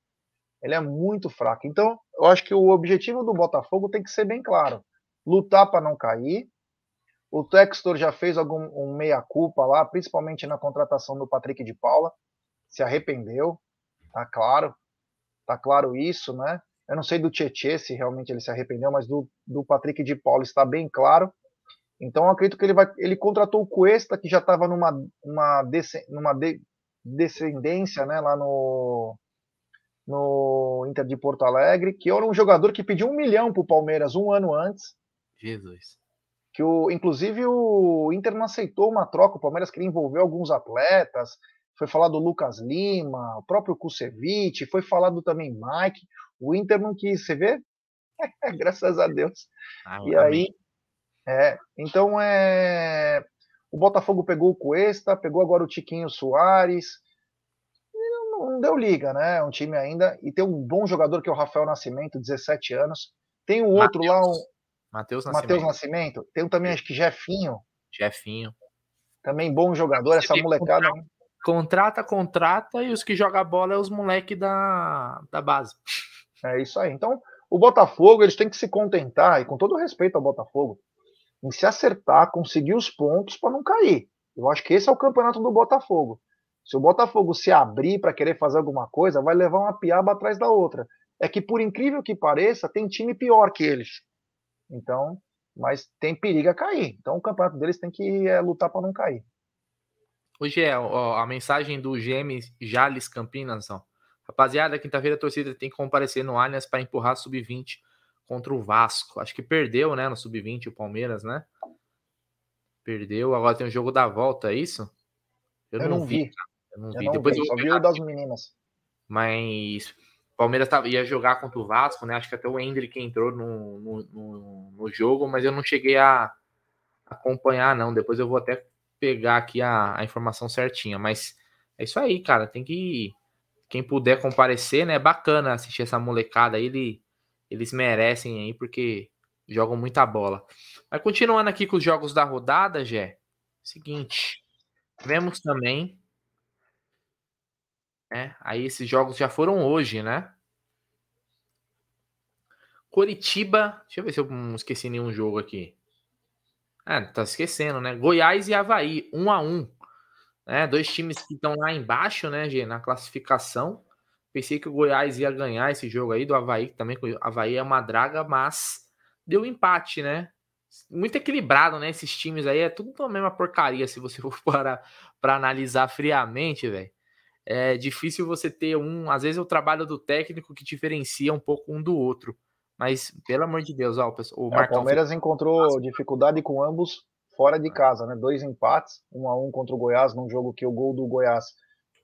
Ele é muito fraco. Então, eu acho que o objetivo do Botafogo tem que ser bem claro: lutar para não cair. O Textor já fez algum um meia-culpa lá, principalmente na contratação do Patrick de Paula. Se arrependeu, tá claro. Tá claro isso, né? Eu não sei do Tietê se realmente ele se arrependeu, mas do, do Patrick de Paula está bem claro. Então acredito que ele vai, ele contratou o Cuesta que já estava numa uma numa de, descendência, né, lá no no Inter de Porto Alegre, que era um jogador que pediu um milhão para o Palmeiras um ano antes. Jesus. Que o, inclusive o Inter não aceitou uma troca, o Palmeiras queria envolver alguns atletas. Foi falado do Lucas Lima, o próprio Kusevich, foi falado também Mike. O Inter não quis, você vê? Graças a Deus. Ah, e amém. aí é, então é. O Botafogo pegou o Cuesta, pegou agora o Tiquinho Soares. Não, não, deu liga, né? É um time ainda. E tem um bom jogador que é o Rafael Nascimento, 17 anos. Tem um outro Mateus. lá, um. Matheus Nascimento. Nascimento. Tem um também, acho que Jefinho. Jefinho. Também bom jogador, Você essa molecada. Contrata, contrata, contrata, e os que jogam bola é os moleques da, da base. É isso aí. Então, o Botafogo, eles têm que se contentar, e com todo respeito ao Botafogo, em se acertar, conseguir os pontos para não cair. Eu acho que esse é o campeonato do Botafogo. Se o Botafogo se abrir para querer fazer alguma coisa, vai levar uma piaba atrás da outra. É que, por incrível que pareça, tem time pior que eles. Então, mas tem perigo a cair. Então, o campeonato deles tem que é, lutar para não cair. Hoje é ó, a mensagem do GM Jales Campinas. Ó. Rapaziada, quinta-feira a torcida tem que comparecer no Allianz para empurrar sub-20 contra o Vasco. Acho que perdeu, né, no sub-20 o Palmeiras, né? Perdeu, agora tem o jogo da volta, é isso? Eu, eu não, vi. vi. Eu não eu vi. Não Depois vi, eu só vi o das meninas. Mas Palmeiras tava, ia jogar contra o Vasco, né? Acho que até o Hendrick entrou no, no, no, no jogo, mas eu não cheguei a acompanhar, não. Depois eu vou até pegar aqui a, a informação certinha. Mas é isso aí, cara. Tem que. Quem puder comparecer, né? É bacana assistir essa molecada aí. Ele, eles merecem aí, porque jogam muita bola. Mas continuando aqui com os jogos da rodada, Jé. Seguinte. Tivemos também. Né, aí esses jogos já foram hoje, né? Coritiba. Deixa eu ver se eu não esqueci nenhum jogo aqui. É, tá esquecendo, né? Goiás e Havaí, um a um. Né? Dois times que estão lá embaixo, né, Gê, na classificação. Pensei que o Goiás ia ganhar esse jogo aí do Havaí, também. O Havaí é uma draga, mas deu empate, né? Muito equilibrado, né? Esses times aí é tudo a mesma porcaria, se você for para para analisar friamente, velho. É difícil você ter um. Às vezes é o trabalho do técnico que diferencia um pouco um do outro. Mas, pelo amor de Deus, ó, o, é, o Palmeiras encontrou dificuldade com ambos fora de casa, né? Dois empates, um a um contra o Goiás, num jogo que o gol do Goiás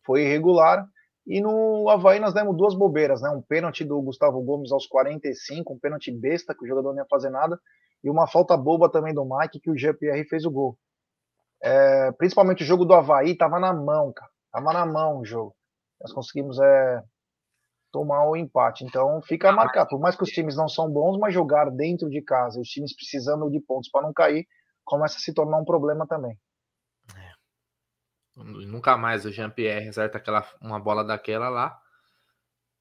foi irregular. E no Havaí nós demos duas bobeiras, né? Um pênalti do Gustavo Gomes aos 45, um pênalti besta, que o jogador não ia fazer nada, e uma falta boba também do Mike, que o GPR fez o gol. É, principalmente o jogo do Havaí tava na mão, cara. Tava na mão o jogo. Nós conseguimos é, tomar o empate. Então fica marcado. Por mais que os times não são bons, mas jogar dentro de casa, os times precisando de pontos para não cair, começa a se tornar um problema também. Nunca mais o Jean-Pierre acerta aquela, uma bola daquela lá.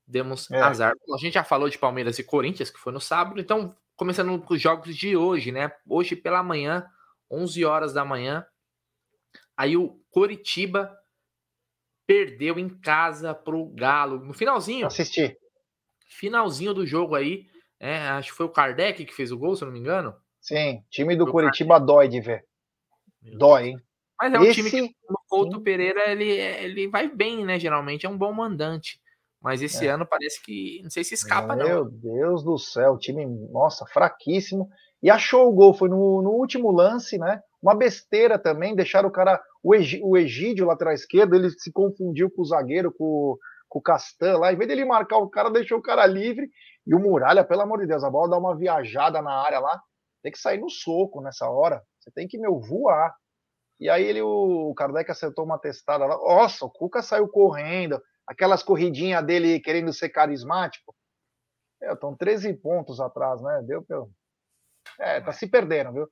Demos é. azar. A gente já falou de Palmeiras e Corinthians, que foi no sábado. Então, começando com os jogos de hoje, né? Hoje pela manhã, 11 horas da manhã. Aí o Coritiba perdeu em casa pro Galo. No finalzinho. Assisti. Finalzinho do jogo aí. É, acho que foi o Kardec que fez o gol, se eu não me engano. Sim, time do Curitiba dói de ver. Dói, hein? Mas é um Esse... time que Couto. Pereira ele, ele vai bem, né? Geralmente é um bom mandante. Mas esse é. ano parece que. Não sei se escapa, Meu não. Meu Deus do céu, time, nossa, fraquíssimo. E achou o gol, foi no, no último lance, né? Uma besteira também, deixaram o cara. O, Egídio, lateral esquerdo, ele se confundiu com o zagueiro, com, com o Castan lá. Em vez dele marcar o cara, deixou o cara livre. E o Muralha, pelo amor de Deus, a bola dá uma viajada na área lá. Tem que sair no soco nessa hora. Você tem que, meu, voar. E aí ele, o Kardec acertou uma testada lá. Nossa, o Cuca saiu correndo. Aquelas corridinhas dele querendo ser carismático. É, estão 13 pontos atrás, né? Deu pelo. É, tá se perdendo, viu?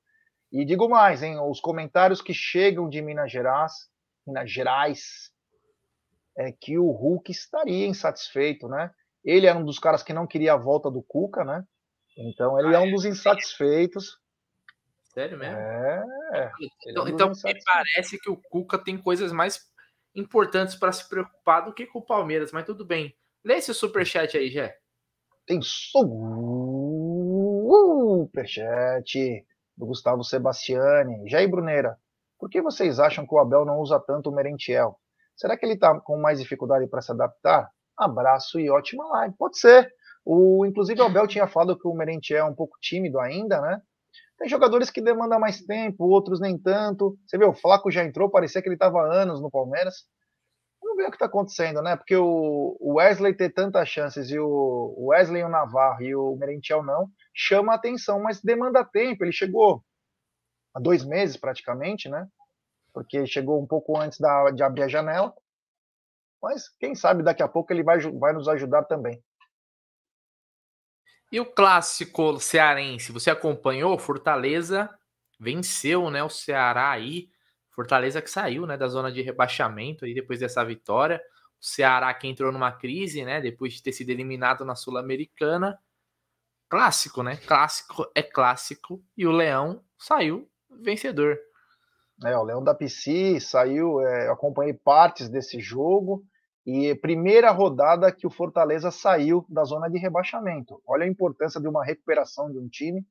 E digo mais, hein, os comentários que chegam de Minas Gerais, Minas Gerais, é que o Hulk estaria insatisfeito, né? Ele era um dos caras que não queria a volta do Cuca, né? Então ele é um dos insatisfeitos. Sério mesmo? É. então, é então me parece que o Cuca tem coisas mais importantes para se preocupar do que com o Palmeiras, mas tudo bem. Lê esse superchat aí, Jé. Tem superchat do Gustavo Sebastiani. Jair Bruneira, por que vocês acham que o Abel não usa tanto o Merentiel? Será que ele está com mais dificuldade para se adaptar? Abraço e ótima live. Pode ser. O, inclusive, o Abel tinha falado que o Merentiel é um pouco tímido ainda, né? Tem jogadores que demandam mais tempo, outros nem tanto. Você viu, o Flaco já entrou, parecia que ele estava anos no Palmeiras. Vamos ver o que está acontecendo, né? Porque o Wesley ter tantas chances e o Wesley, o Navarro e o Merentiel não, chama a atenção, mas demanda tempo. Ele chegou há dois meses praticamente, né? Porque chegou um pouco antes da, de abrir a janela. Mas quem sabe daqui a pouco ele vai, vai nos ajudar também. E o clássico cearense, você acompanhou? Fortaleza venceu, né? O Ceará aí. Fortaleza que saiu, né, da zona de rebaixamento aí depois dessa vitória. O Ceará que entrou numa crise, né, depois de ter sido eliminado na Sul-Americana. Clássico, né? Clássico é clássico e o Leão saiu vencedor. É, o Leão da PC saiu, é, eu acompanhei partes desse jogo e primeira rodada que o Fortaleza saiu da zona de rebaixamento. Olha a importância de uma recuperação de um time.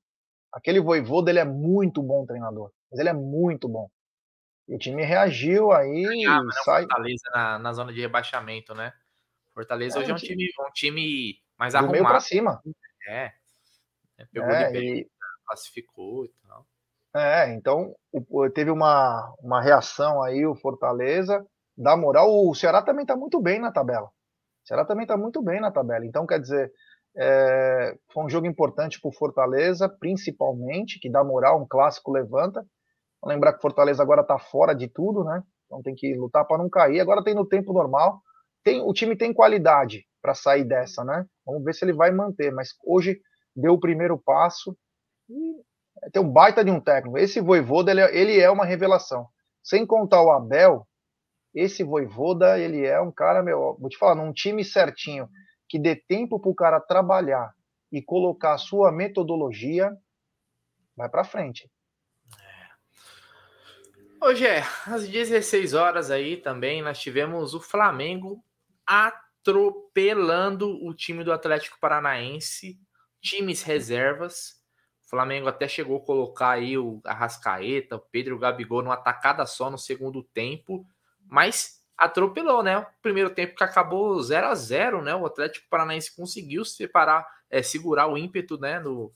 Aquele Voivoda, ele é muito bom treinador, mas ele é muito bom. E o time reagiu aí Ganhava, né, sai... Fortaleza na, na, zona de rebaixamento, né? Fortaleza é, hoje é um time, um time mais arrumado. Do meio pra cima. É. é pegou é, e... classificou e tal. É, então teve uma, uma reação aí o Fortaleza, dá moral. O Ceará também está muito bem na tabela. O Ceará também está muito bem na tabela. Então, quer dizer, é, foi um jogo importante para o Fortaleza, principalmente, que dá moral, um clássico levanta. Vou lembrar que o Fortaleza agora está fora de tudo, né? Então tem que lutar para não cair. Agora tem no tempo normal. Tem, o time tem qualidade para sair dessa, né? Vamos ver se ele vai manter. Mas hoje deu o primeiro passo e tem um baita de um técnico. Esse Voivoda, ele, é, ele é uma revelação. Sem contar o Abel, esse Voivoda, ele é um cara, meu, vou te falar, num time certinho, que dê tempo para o cara trabalhar e colocar a sua metodologia, vai para frente. Hoje é, às 16 horas aí também, nós tivemos o Flamengo atropelando o time do Atlético Paranaense, times reservas, Flamengo até chegou a colocar aí o Arrascaeta, o Pedro o Gabigol numa atacada só no segundo tempo, mas atropelou, né? O primeiro tempo que acabou 0 a 0 né? O Atlético Paranaense conseguiu separar, é, segurar o ímpeto, né? Do,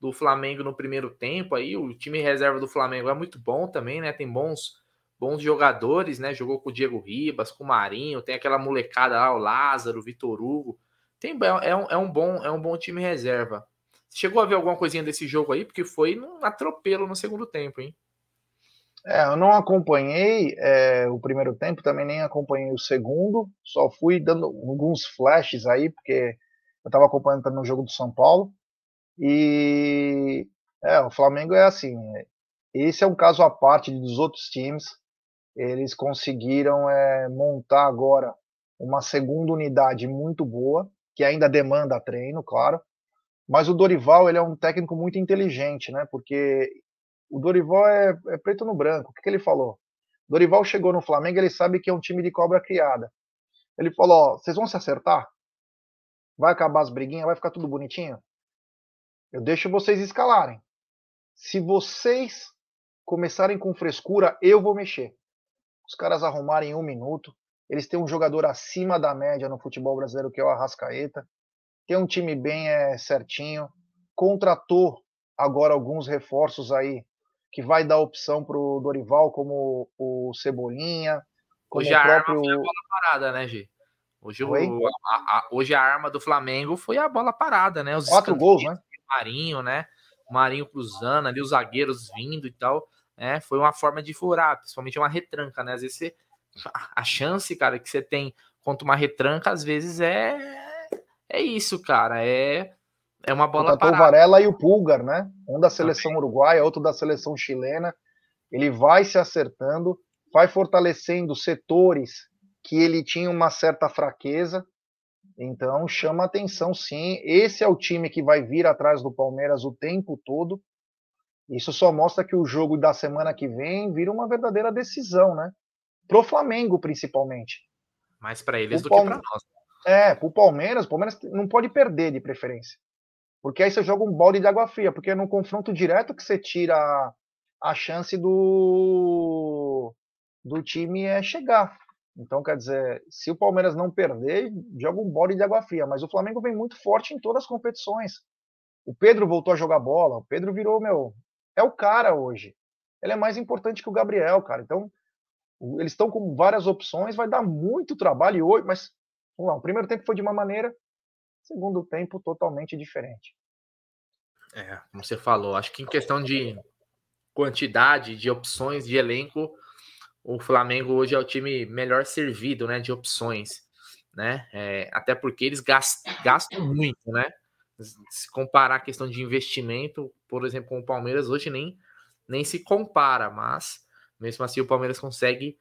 do Flamengo no primeiro tempo aí. O time reserva do Flamengo é muito bom também, né? Tem bons bons jogadores, né? Jogou com o Diego Ribas, com o Marinho, tem aquela molecada lá, o Lázaro, o Vitor Hugo. Tem, é, um, é, um bom, é um bom time reserva. Chegou a ver alguma coisinha desse jogo aí? Porque foi um atropelo no segundo tempo, hein? É, eu não acompanhei é, o primeiro tempo, também nem acompanhei o segundo, só fui dando alguns flashes aí, porque eu estava acompanhando também o jogo do São Paulo. E é, o Flamengo é assim, esse é um caso à parte dos outros times. Eles conseguiram é, montar agora uma segunda unidade muito boa, que ainda demanda treino, claro, mas o Dorival ele é um técnico muito inteligente, né? Porque o Dorival é, é preto no branco. O que, que ele falou? Dorival chegou no Flamengo, ele sabe que é um time de cobra criada. Ele falou: ó, vocês vão se acertar? Vai acabar as briguinhas, vai ficar tudo bonitinho? Eu deixo vocês escalarem. Se vocês começarem com frescura, eu vou mexer. Os caras arrumarem um minuto. Eles têm um jogador acima da média no futebol brasileiro, que é o Arrascaeta tem um time bem é, certinho, contratou agora alguns reforços aí que vai dar opção para o Dorival, como o Cebolinha. Como hoje o próprio... a arma foi a bola parada, né, Gi? Hoje, o, a, a, hoje a arma do Flamengo foi a bola parada, né? Os Quatro gols, né? Marinho, né? Marinho cruzando ali, os zagueiros vindo e tal. Né? Foi uma forma de furar, principalmente uma retranca, né? Às vezes você, a chance, cara, que você tem contra uma retranca, às vezes é é isso, cara. É, é uma bola parada. O Varela e o Pulgar, né? Um da seleção Também. uruguaia, outro da seleção chilena. Ele vai se acertando, vai fortalecendo setores que ele tinha uma certa fraqueza. Então chama atenção, sim. Esse é o time que vai vir atrás do Palmeiras o tempo todo. Isso só mostra que o jogo da semana que vem vira uma verdadeira decisão, né? Pro Flamengo, principalmente. Mais para eles o do Palme... que para nós. É, pro Palmeiras, o Palmeiras não pode perder de preferência. Porque aí você joga um balde de água fria, porque é no confronto direto que você tira a chance do, do time é chegar. Então, quer dizer, se o Palmeiras não perder, joga um balde de água fria. Mas o Flamengo vem muito forte em todas as competições. O Pedro voltou a jogar bola, o Pedro virou, meu, é o cara hoje. Ele é mais importante que o Gabriel, cara. Então, eles estão com várias opções, vai dar muito trabalho hoje, mas Vamos lá, o primeiro tempo foi de uma maneira, segundo tempo totalmente diferente. É, como você falou, acho que em questão de quantidade de opções de elenco, o Flamengo hoje é o time melhor servido, né, de opções, né? É, até porque eles gastam, gastam muito, né? Se comparar a questão de investimento, por exemplo, com o Palmeiras, hoje nem, nem se compara, mas mesmo assim o Palmeiras consegue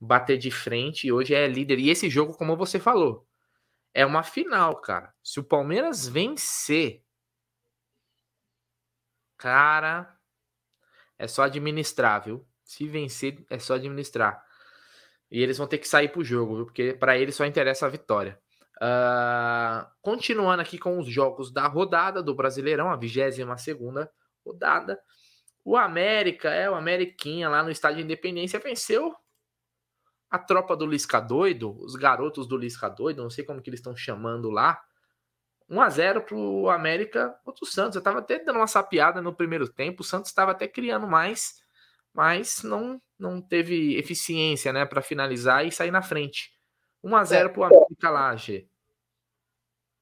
bater de frente e hoje é líder. E esse jogo, como você falou, é uma final, cara. Se o Palmeiras vencer, cara, é só administrar, viu? Se vencer, é só administrar. E eles vão ter que sair pro jogo, viu? porque para eles só interessa a vitória. Uh, continuando aqui com os jogos da rodada do Brasileirão, a 22 segunda rodada. O América, é o Ameriquinha lá no Estádio Independência venceu a tropa do Lisca Doido, os garotos do Lisca Doido, não sei como que eles estão chamando lá. 1 a 0 pro América contra o Santos. Eu tava até dando uma sapiada no primeiro tempo, o Santos estava até criando mais, mas não não teve eficiência, né, para finalizar e sair na frente. 1 a 0 é. pro América lá, G.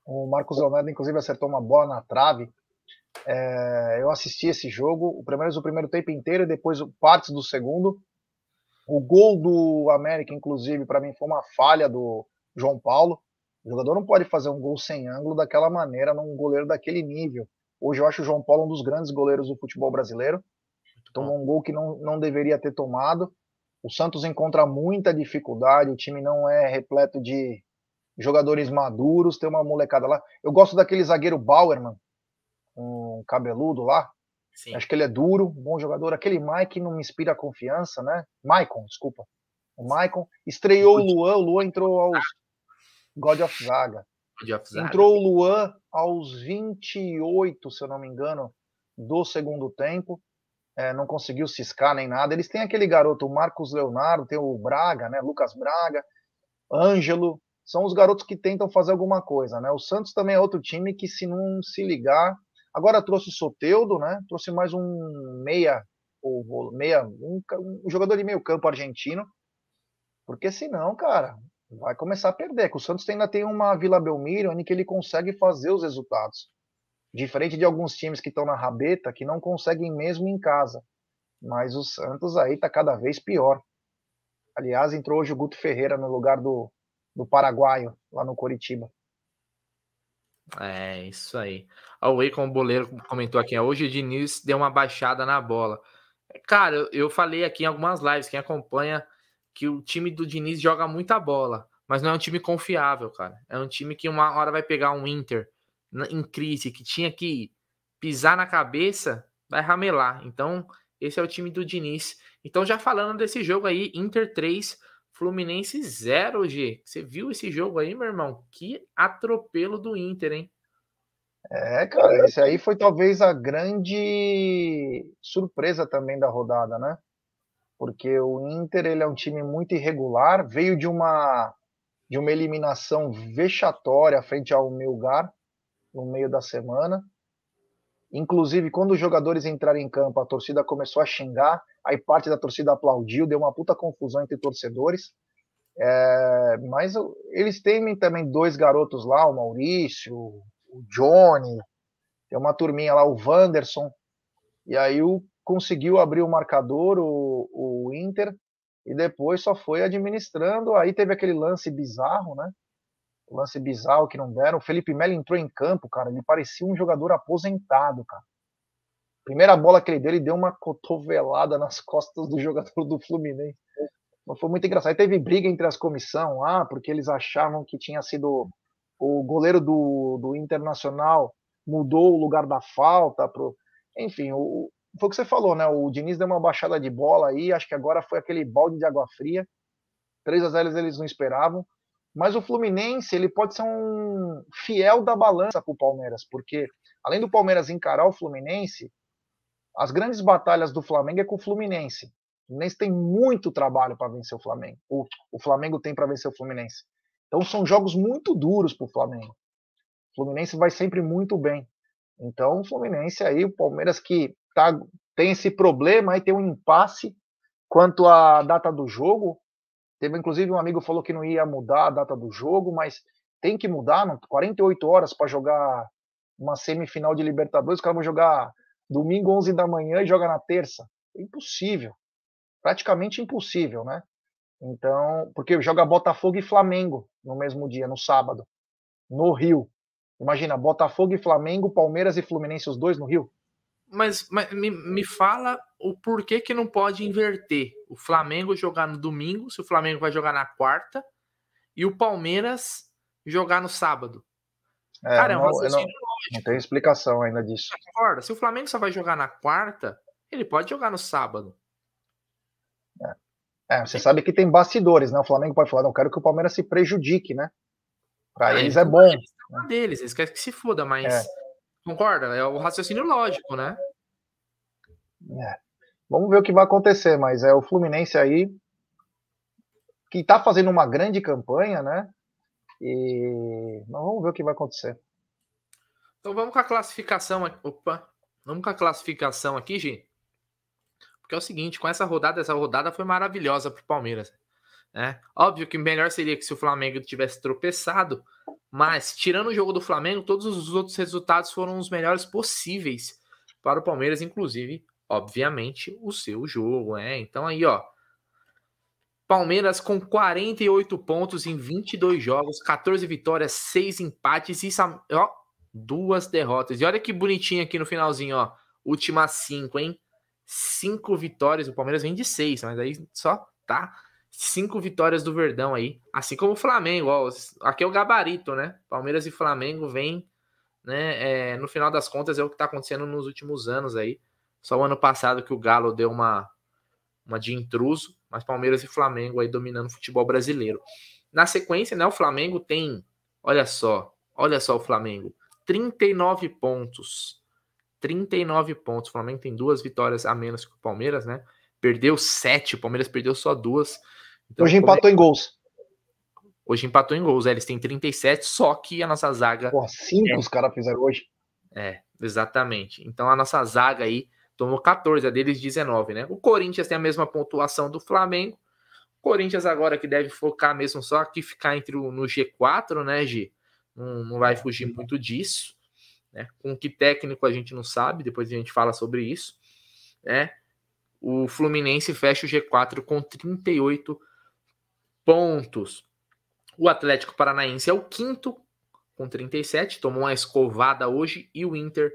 O Marcos Leonardo, inclusive, acertou uma bola na trave. É, eu assisti esse jogo, o primeiro, o primeiro tempo inteiro e depois partes do segundo. O gol do América, inclusive, para mim foi uma falha do João Paulo. O jogador não pode fazer um gol sem ângulo daquela maneira num goleiro daquele nível. Hoje eu acho o João Paulo um dos grandes goleiros do futebol brasileiro. Tomou um gol que não, não deveria ter tomado. O Santos encontra muita dificuldade, o time não é repleto de jogadores maduros, tem uma molecada lá. Eu gosto daquele zagueiro Bauerman, um cabeludo lá. Sim. Acho que ele é duro, bom jogador. Aquele Mike não me inspira confiança, né? Maicon, desculpa. O Maicon estreou o Luan, o Luan entrou aos God of Zaga. God of Zaga. Entrou o Luan aos 28, se eu não me engano, do segundo tempo. É, não conseguiu ciscar nem nada. Eles têm aquele garoto, o Marcos Leonardo, tem o Braga, né? Lucas Braga, Ângelo, são os garotos que tentam fazer alguma coisa, né? O Santos também é outro time que, se não se ligar, agora trouxe o Soteudo, né? Trouxe mais um meia, ou meia, um, um jogador de meio campo argentino, porque senão, cara, vai começar a perder. Que o Santos ainda tem uma Vila Belmiro em que ele consegue fazer os resultados, diferente de alguns times que estão na rabeta que não conseguem mesmo em casa. Mas o Santos aí tá cada vez pior. Aliás, entrou hoje o Guto Ferreira no lugar do do paraguaio lá no Coritiba. É, isso aí. Wei, como o Boleiro comentou aqui, hoje o Diniz deu uma baixada na bola. Cara, eu falei aqui em algumas lives, quem acompanha, que o time do Diniz joga muita bola, mas não é um time confiável, cara. É um time que uma hora vai pegar um Inter em crise, que tinha que pisar na cabeça, vai ramelar. Então, esse é o time do Diniz. Então, já falando desse jogo aí, Inter 3, Fluminense 0, G. Você viu esse jogo aí, meu irmão? Que atropelo do Inter, hein? É, cara, esse aí foi talvez a grande surpresa também da rodada, né? Porque o Inter ele é um time muito irregular, veio de uma de uma eliminação vexatória frente ao Melgar no meio da semana. Inclusive, quando os jogadores entraram em campo, a torcida começou a xingar, aí parte da torcida aplaudiu, deu uma puta confusão entre torcedores. É, mas eles têm também dois garotos lá, o Maurício, o Johnny, tem uma turminha lá, o Wanderson, e aí o, conseguiu abrir o marcador, o, o Inter, e depois só foi administrando. Aí teve aquele lance bizarro, né? lance bizarro que não deram. O Felipe Melo entrou em campo, cara, ele parecia um jogador aposentado, cara. Primeira bola que ele deu, ele deu uma cotovelada nas costas do jogador do Fluminense. Mas foi muito engraçado. Aí teve briga entre as comissão lá, porque eles achavam que tinha sido o goleiro do, do Internacional mudou o lugar da falta pro enfim, o, foi o que você falou, né? O Diniz deu uma baixada de bola aí, acho que agora foi aquele balde de água fria. 3 a 0 eles não esperavam. Mas o Fluminense ele pode ser um fiel da balança para o Palmeiras, porque além do Palmeiras encarar o Fluminense, as grandes batalhas do Flamengo é com o Fluminense. O Fluminense tem muito trabalho para vencer o Flamengo. O, o Flamengo tem para vencer o Fluminense. Então são jogos muito duros para o Flamengo. O Fluminense vai sempre muito bem. Então o Fluminense aí, o Palmeiras que tá, tem esse problema, aí tem um impasse quanto à data do jogo. Teve inclusive um amigo falou que não ia mudar a data do jogo, mas tem que mudar, não? 48 horas para jogar uma semifinal de Libertadores, os caras vão jogar domingo 11 da manhã e joga na terça. É impossível. Praticamente impossível, né? Então, porque joga Botafogo e Flamengo no mesmo dia, no sábado, no Rio. Imagina, Botafogo e Flamengo, Palmeiras e Fluminense, os dois no Rio. Mas, mas me, me fala o porquê que não pode inverter. O Flamengo jogar no domingo, se o Flamengo vai jogar na quarta, e o Palmeiras jogar no sábado. É, Cara, é um não, não, não tem explicação ainda disso. Concorda? Se o Flamengo só vai jogar na quarta, ele pode jogar no sábado. É, você sabe que tem bastidores, né? O Flamengo pode falar, não quero que o Palmeiras se prejudique, né? Para é, eles é bom. Eles né? deles, eles querem que se foda, mas é. concorda? É o raciocínio lógico, né? É. Vamos ver o que vai acontecer, mas é o Fluminense aí que está fazendo uma grande campanha, né? E vamos ver o que vai acontecer. Então vamos com a classificação. Opa, vamos com a classificação aqui, gente. Porque é o seguinte, com essa rodada, essa rodada foi maravilhosa para o Palmeiras. Né? Óbvio que melhor seria que se o Flamengo tivesse tropeçado, mas tirando o jogo do Flamengo, todos os outros resultados foram os melhores possíveis para o Palmeiras, inclusive, obviamente, o seu jogo. Né? Então aí, ó, Palmeiras com 48 pontos em 22 jogos, 14 vitórias, 6 empates e ó, duas derrotas. E olha que bonitinho aqui no finalzinho, ó. Última 5, hein? Cinco vitórias. O Palmeiras vem de seis, mas aí só tá cinco vitórias do Verdão aí. Assim como o Flamengo, ó. Aqui é o gabarito, né? Palmeiras e Flamengo vem, né? É, no final das contas é o que tá acontecendo nos últimos anos aí. Só o ano passado que o Galo deu uma, uma de intruso, mas Palmeiras e Flamengo aí dominando o futebol brasileiro. Na sequência, né? O Flamengo tem, olha só, olha só o Flamengo, 39 pontos. 39 pontos. O Flamengo tem duas vitórias a menos que o Palmeiras, né? Perdeu sete, o Palmeiras perdeu só duas. Então, Hoje empatou em gols. Hoje empatou em gols, é, eles têm 37, só que a nossa zaga. Pô, cinco é... os caras fizeram hoje. É, exatamente. Então a nossa zaga aí tomou 14, a deles 19, né? O Corinthians tem a mesma pontuação do Flamengo. O Corinthians agora que deve focar mesmo só aqui ficar entre o, no G4, né, G? Não, não vai fugir muito disso. Né? Com que técnico a gente não sabe, depois a gente fala sobre isso. Né? O Fluminense fecha o G4 com 38 pontos. O Atlético Paranaense é o quinto com 37, tomou uma escovada hoje, e o Inter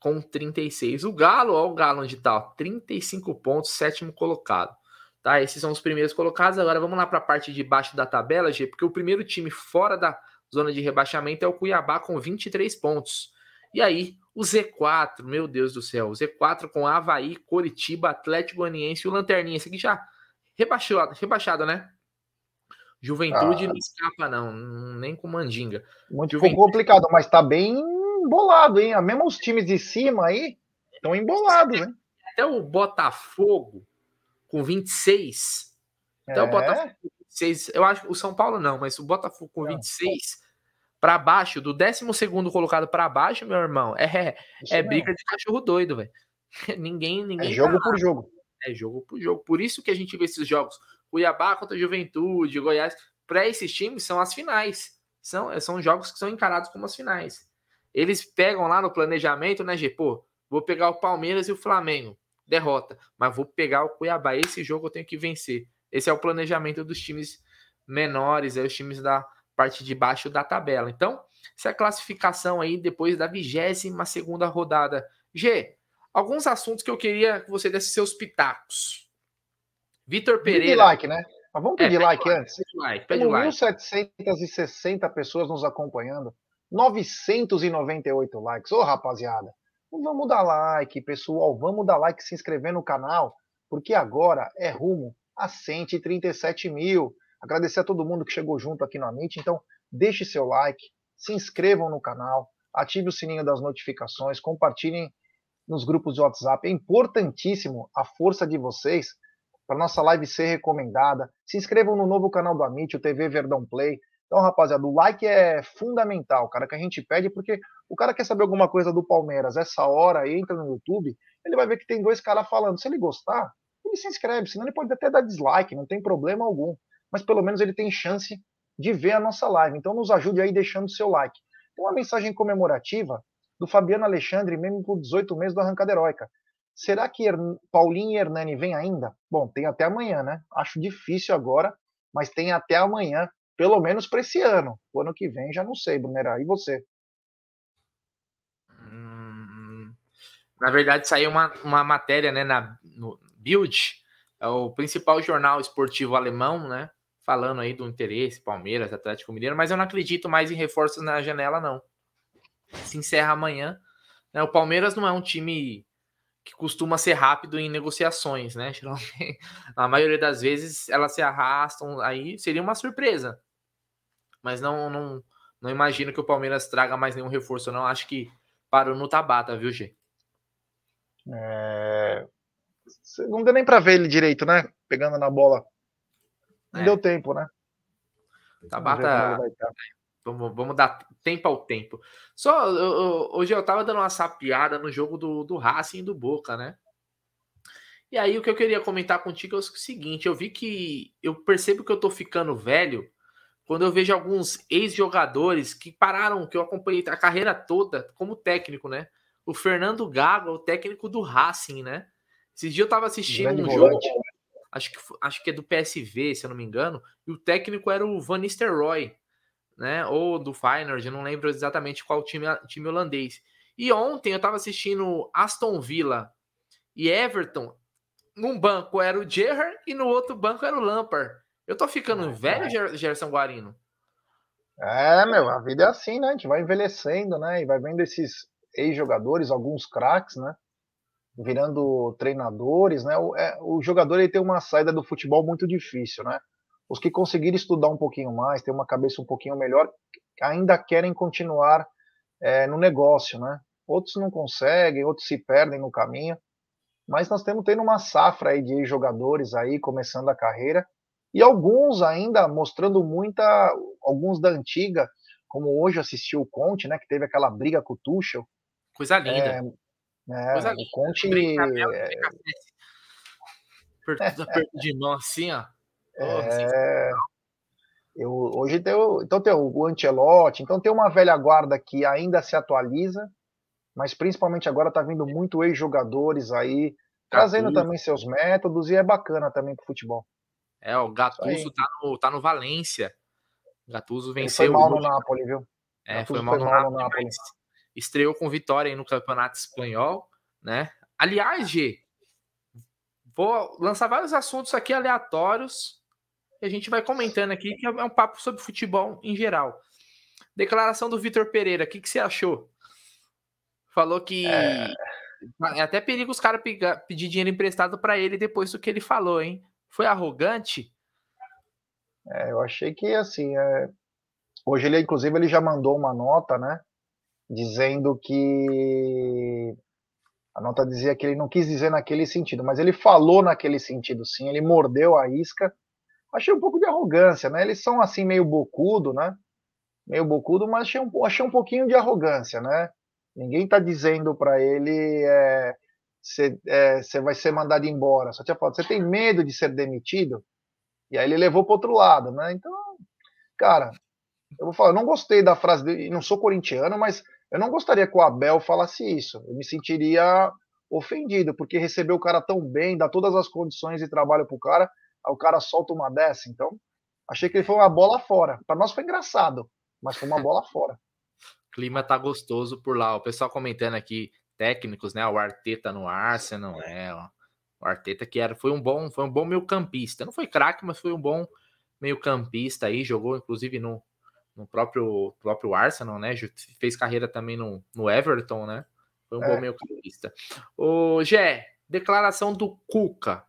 com 36. O Galo, ó, o Galo onde tá, ó, 35 pontos, sétimo colocado. Tá, esses são os primeiros colocados. Agora vamos lá para a parte de baixo da tabela, G, porque o primeiro time fora da zona de rebaixamento é o Cuiabá com 23 pontos. E aí, o Z4, meu Deus do céu, o Z4 com Havaí, Coritiba, Atlético Goianiense e o Lanterninha. Esse aqui já rebaixado, rebaixado né? Juventude ah. não escapa, não, nem com Mandinga. Muito Juventude... complicado, mas tá bem embolado, hein? Mesmo os times de cima aí estão embolados, né? Até o Botafogo com 26. Até é. o Botafogo com 26. Eu acho que o São Paulo não, mas o Botafogo com 26 para baixo, do 12 colocado para baixo, meu irmão, é, é briga de cachorro doido, velho. ninguém, ninguém. É jogo tá por jogo. É jogo por jogo. Por isso que a gente vê esses jogos. Cuiabá contra Juventude, Goiás. Para esses times são as finais. São, são jogos que são encarados como as finais. Eles pegam lá no planejamento, né, G? Pô, vou pegar o Palmeiras e o Flamengo. Derrota. Mas vou pegar o Cuiabá. Esse jogo eu tenho que vencer. Esse é o planejamento dos times menores, é os times da, parte de baixo da tabela. Então, essa é a classificação aí depois da 22 segunda rodada. G, alguns assuntos que eu queria que você desse seus pitacos. Vitor Pereira. Pede like, né? Mas vamos pedir é, like, like, antes. Pede like, pede like. 1.760 pessoas nos acompanhando. 998 likes. Ô, rapaziada, vamos dar like, pessoal. Vamos dar like, se inscrever no canal, porque agora é rumo a 137 mil. Agradecer a todo mundo que chegou junto aqui no Amit. Então, deixe seu like, se inscrevam no canal, ative o sininho das notificações, compartilhem nos grupos de WhatsApp. É importantíssimo a força de vocês para nossa live ser recomendada. Se inscrevam no novo canal do Amit, o TV Verdão Play. Então, rapaziada, o like é fundamental, cara, que a gente pede, porque o cara quer saber alguma coisa do Palmeiras, essa hora, entra no YouTube, ele vai ver que tem dois caras falando. Se ele gostar, ele se inscreve, senão ele pode até dar dislike, não tem problema algum mas pelo menos ele tem chance de ver a nossa live. Então nos ajude aí deixando o seu like. Tem uma mensagem comemorativa do Fabiano Alexandre, mesmo por 18 meses do Arrancada Heróica. Será que Paulinho e Hernani vêm ainda? Bom, tem até amanhã, né? Acho difícil agora, mas tem até amanhã, pelo menos para esse ano. O ano que vem já não sei, Brunera. E você? Hum, na verdade, saiu uma, uma matéria né, na, no Bild, é o principal jornal esportivo alemão, né? Falando aí do interesse, Palmeiras, Atlético Mineiro, mas eu não acredito mais em reforços na janela, não. Se encerra amanhã. Né? O Palmeiras não é um time que costuma ser rápido em negociações, né? A maioria das vezes elas se arrastam, aí seria uma surpresa. Mas não, não, não imagino que o Palmeiras traga mais nenhum reforço, não. Acho que parou no Tabata, viu, G? É... Não deu nem para ver ele direito, né? Pegando na bola. Não é. deu tempo, né? Tabata. Vamos, vamos dar tempo ao tempo. Só hoje eu tava dando uma sapiada no jogo do, do Racing e do Boca, né? E aí o que eu queria comentar contigo é o seguinte: eu vi que eu percebo que eu tô ficando velho quando eu vejo alguns ex-jogadores que pararam, que eu acompanhei a carreira toda como técnico, né? O Fernando Gago, o técnico do Racing, né? Esses dias eu tava assistindo Grande um volante. jogo, acho que, acho que é do PSV, se eu não me engano, e o técnico era o Van Nistelrooy né? Ou do Feyenoord, eu não lembro exatamente qual time, time holandês. E ontem eu estava assistindo Aston Villa e Everton. Num banco era o Gerrard e no outro banco era o Lampard. Eu tô ficando velho, Gerson Guarino? É, meu, a vida é assim, né? A gente vai envelhecendo, né? E vai vendo esses ex-jogadores, alguns craques, né? Virando treinadores, né? O, é, o jogador ele tem uma saída do futebol muito difícil, né? Os que conseguirem estudar um pouquinho mais, ter uma cabeça um pouquinho melhor, ainda querem continuar é, no negócio, né? Outros não conseguem, outros se perdem no caminho. Mas nós temos tendo uma safra aí de jogadores aí começando a carreira e alguns ainda mostrando muita, alguns da antiga, como hoje assistiu o Conte, né? Que teve aquela briga com o Tuchel. Coisa linda. É, é, Coisa linda. O Conte. É... Perto, perto de nós, assim, ó. É, eu, hoje tem, o, então tem o Ancelotti, então tem uma velha guarda que ainda se atualiza, mas principalmente agora tá vindo muito ex-jogadores aí, trazendo também seus métodos, e é bacana também pro futebol. É, o Gattuso tá no, tá no Valência. Gattuso venceu. Ele foi mal no Napoli, viu? É, foi mal, foi no, mal Napoli, no Napoli. Estreou com vitória aí no Campeonato Espanhol, né? Aliás, G, vou lançar vários assuntos aqui aleatórios e a gente vai comentando aqui, que é um papo sobre futebol em geral. Declaração do Vitor Pereira, o que, que você achou? Falou que é, é até perigo os caras pedir dinheiro emprestado para ele depois do que ele falou, hein? Foi arrogante? É, eu achei que assim, é... hoje ele inclusive ele já mandou uma nota, né, dizendo que a nota dizia que ele não quis dizer naquele sentido, mas ele falou naquele sentido, sim. Ele mordeu a isca achei um pouco de arrogância, né? Eles são assim meio bocudo, né? Meio bocudo, mas achei um, achei um pouquinho de arrogância, né? Ninguém está dizendo para ele você é, é, vai ser mandado embora. Só tinha falado, você tem medo de ser demitido? E aí ele levou para outro lado, né? Então, cara, eu vou falar, não gostei da frase dele, não sou corintiano, mas eu não gostaria que o Abel falasse isso. Eu me sentiria ofendido, porque recebeu o cara tão bem, dá todas as condições de trabalho pro cara, Aí o cara solta uma dessa, então. Achei que ele foi uma bola fora. Para nós foi engraçado, mas foi uma bola fora. O clima tá gostoso por lá. O pessoal comentando aqui, técnicos, né? O Arteta no Arsenal, é. Ó. O Arteta que era, foi um bom, foi um bom meio-campista. Não foi craque, mas foi um bom meio-campista aí. Jogou, inclusive, no, no próprio, próprio Arsenal, né? Fez carreira também no, no Everton, né? Foi um é. bom meio-campista. O Gé, declaração do Cuca.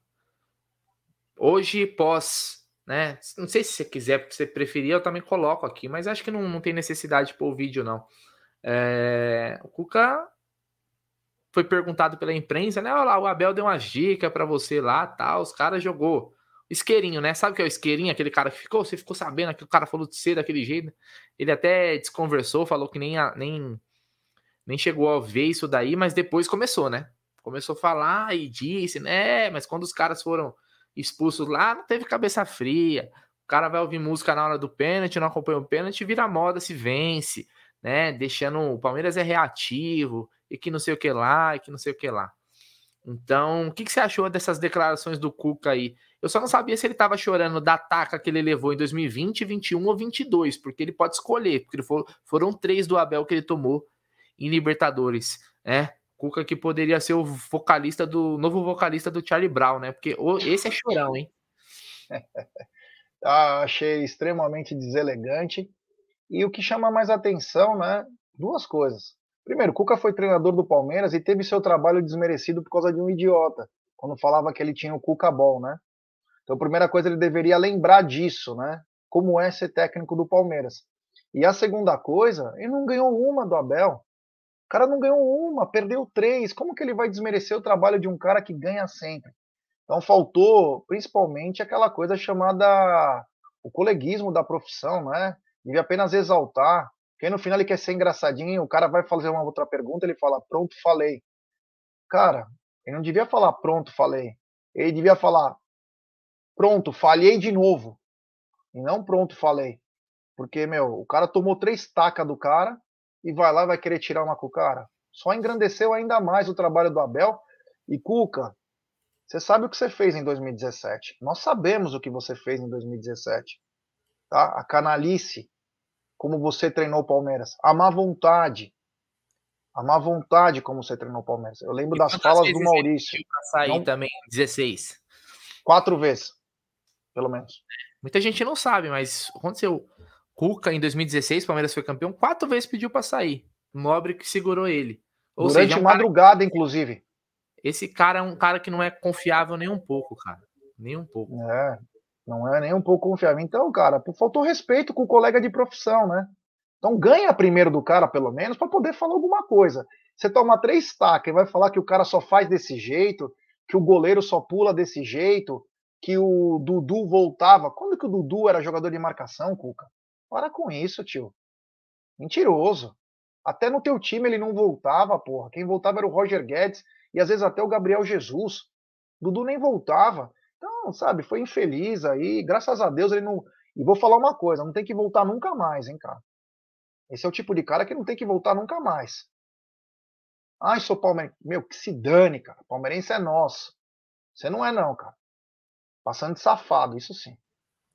Hoje, pós, né? Não sei se você quiser, porque você preferir, eu também coloco aqui, mas acho que não, não tem necessidade de pôr o vídeo, não. É, o Cuca foi perguntado pela imprensa, né? Olha lá, o Abel deu uma dica para você lá, tal. Os caras jogou isqueirinho, né? Sabe o que é o isqueirinho? Aquele cara que ficou, você ficou sabendo que o cara falou de ser daquele jeito. Ele até desconversou, falou que nem, nem, nem chegou a ver isso daí, mas depois começou, né? Começou a falar e disse, né? Mas quando os caras foram expulsos lá, não teve cabeça fria. O cara vai ouvir música na hora do pênalti, não acompanha o pênalti, vira moda, se vence, né? Deixando o Palmeiras é reativo e que não sei o que lá, e que não sei o que lá. Então, o que, que você achou dessas declarações do Cuca aí? Eu só não sabia se ele estava chorando da taca que ele levou em 2020, 21 ou 22, porque ele pode escolher, porque for, foram três do Abel que ele tomou em Libertadores, né? Cuca que poderia ser o vocalista do novo vocalista do Charlie Brown, né? Porque esse é chorão, hein? ah, achei extremamente deselegante. E o que chama mais atenção, né? Duas coisas. Primeiro, Cuca foi treinador do Palmeiras e teve seu trabalho desmerecido por causa de um idiota, quando falava que ele tinha o Cuca Ball, né? Então, a primeira coisa, ele deveria lembrar disso, né? Como é ser técnico do Palmeiras. E a segunda coisa, ele não ganhou uma do Abel. O cara não ganhou uma, perdeu três. Como que ele vai desmerecer o trabalho de um cara que ganha sempre? Então faltou, principalmente, aquela coisa chamada o coleguismo da profissão, né? Devia apenas exaltar. Porque no final ele quer ser engraçadinho, o cara vai fazer uma outra pergunta, ele fala, pronto, falei. Cara, ele não devia falar pronto, falei. Ele devia falar, pronto, falhei de novo. E não pronto, falei. Porque, meu, o cara tomou três tacas do cara e vai lá e vai querer tirar uma com o cara. Só engrandeceu ainda mais o trabalho do Abel. E Cuca, você sabe o que você fez em 2017. Nós sabemos o que você fez em 2017. Tá? A canalice, como você treinou o Palmeiras. A má vontade. A má vontade como você treinou o Palmeiras. Eu lembro e das falas do Maurício. Sair não... também, 16. Quatro vezes, pelo menos. Muita gente não sabe, mas aconteceu. Cuca, em 2016, o Palmeiras foi campeão, quatro vezes pediu para sair. Nobre que segurou ele. Ou Durante seja, é um madrugada, cara... inclusive. Esse cara é um cara que não é confiável nem um pouco, cara. Nem um pouco. É, não é nem um pouco confiável. Então, cara, faltou respeito com o colega de profissão, né? Então ganha primeiro do cara, pelo menos, para poder falar alguma coisa. Você toma três tacas e vai falar que o cara só faz desse jeito, que o goleiro só pula desse jeito, que o Dudu voltava. Quando que o Dudu era jogador de marcação, Cuca? Para com isso, tio. Mentiroso. Até no teu time ele não voltava, porra. Quem voltava era o Roger Guedes e às vezes até o Gabriel Jesus. Dudu nem voltava. Então, sabe, foi infeliz aí. Graças a Deus ele não. E vou falar uma coisa: não tem que voltar nunca mais, hein, cara. Esse é o tipo de cara que não tem que voltar nunca mais. Ai, sou palmeirense. Meu, que se dane, cara. Palmeirense é nosso. Você não é, não, cara. Passando de safado, isso sim.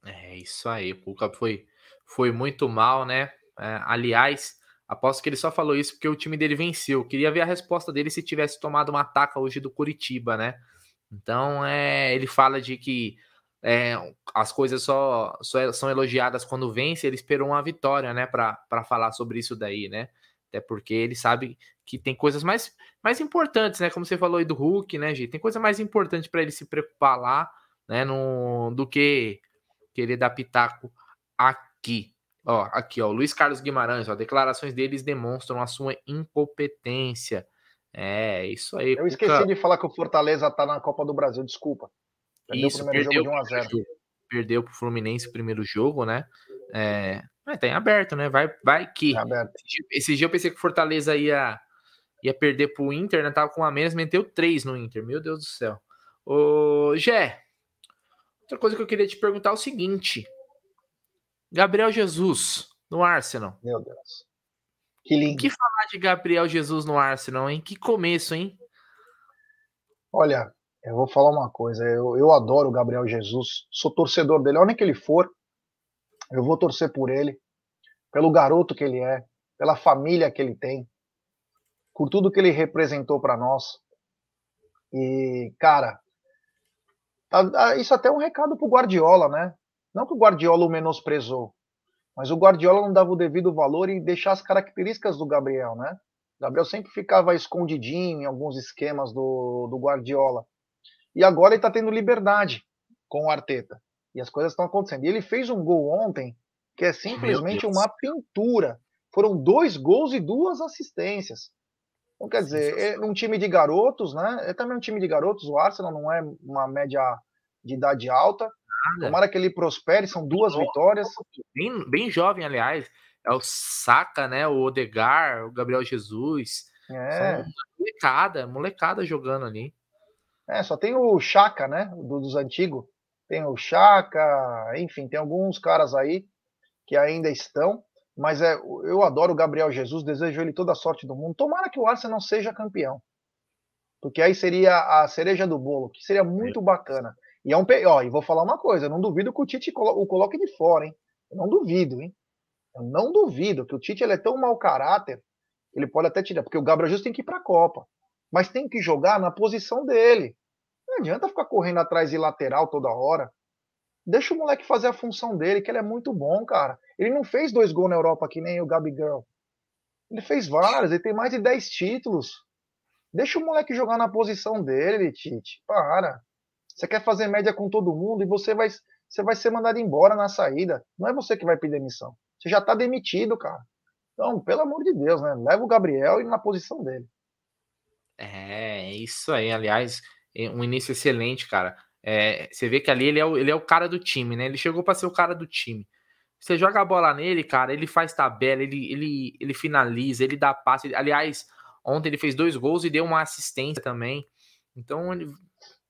É, isso aí. O Cuca foi, foi muito mal, né? É, aliás, Aposto que ele só falou isso porque o time dele venceu. Queria ver a resposta dele se tivesse tomado uma ataca hoje do Curitiba, né? Então, é, ele fala de que é, as coisas só, só, é, são elogiadas quando vence. Ele esperou uma vitória, né, para falar sobre isso daí, né? Até porque ele sabe que tem coisas mais, mais importantes, né? Como você falou aí do Hulk, né, gente? Tem coisa mais importante para ele se preocupar lá, né, no, do que querer dar pitaco aqui. Ó, aqui, ó, Luiz Carlos Guimarães, ó, declarações deles demonstram a sua incompetência. É, isso aí. Eu esqueci Cuca... de falar que o Fortaleza tá na Copa do Brasil, desculpa. Perdeu isso, o primeiro perdeu jogo de 1 a 0. Perdeu pro Fluminense o primeiro jogo, né? É, mas tá em aberto, né? Vai, vai que. Tá aberto. Esse dia eu pensei que o Fortaleza ia, ia perder pro Inter, né? Tava com a menos, meteu três no Inter. Meu Deus do céu. Ô, Gé, outra coisa que eu queria te perguntar é o seguinte. Gabriel Jesus no Arsenal. Meu Deus. Que lindo. O que falar de Gabriel Jesus no Arsenal, hein? Que começo, hein? Olha, eu vou falar uma coisa. Eu, eu adoro o Gabriel Jesus. Sou torcedor dele. Onde que ele for, eu vou torcer por ele. Pelo garoto que ele é. Pela família que ele tem. Por tudo que ele representou para nós. E, cara, isso até é um recado pro Guardiola, né? Não que o Guardiola o menosprezou, mas o Guardiola não dava o devido valor e deixar as características do Gabriel, né? O Gabriel sempre ficava escondidinho em alguns esquemas do, do Guardiola. E agora ele está tendo liberdade com o Arteta. E as coisas estão acontecendo. E ele fez um gol ontem que é simplesmente uma pintura. Foram dois gols e duas assistências. Então, quer dizer, é um time de garotos, né? É também um time de garotos. O Arsenal não é uma média de idade alta. Nada. Tomara que ele prospere, são duas vitórias. Bem, bem jovem, aliás. É o Saka, né? O Odegar, o Gabriel Jesus. É. Molecada, molecada jogando ali. É, só tem o Chaka, né? Do, dos antigos. Tem o Chaka, enfim, tem alguns caras aí que ainda estão. Mas é, eu adoro o Gabriel Jesus, desejo ele toda a sorte do mundo. Tomara que o Arsenal seja campeão. Porque aí seria a cereja do bolo, que seria muito bacana. E é um. Ó, e vou falar uma coisa: não duvido que o Tite o coloque de fora, hein? Eu não duvido, hein? Eu não duvido que o Tite ele é tão mau caráter, ele pode até tirar, porque o Gabriel Jesus tem que ir para a Copa, mas tem que jogar na posição dele. Não adianta ficar correndo atrás de lateral toda hora. Deixa o moleque fazer a função dele, que ele é muito bom, cara. Ele não fez dois gols na Europa que nem o Gabigol. Ele fez vários, ele tem mais de 10 títulos. Deixa o moleque jogar na posição dele, Tite. Para. Você quer fazer média com todo mundo e você vai, você vai ser mandado embora na saída. Não é você que vai pedir demissão. Você já tá demitido, cara. Então, pelo amor de Deus, né? Leva o Gabriel e na posição dele. É, é isso aí. Aliás, é um início excelente, cara. É, você vê que ali ele é, o, ele é o cara do time, né? Ele chegou para ser o cara do time. Você joga a bola nele, cara, ele faz tabela, ele, ele, ele finaliza, ele dá passe. Ele, aliás, ontem ele fez dois gols e deu uma assistência também. Então, ele,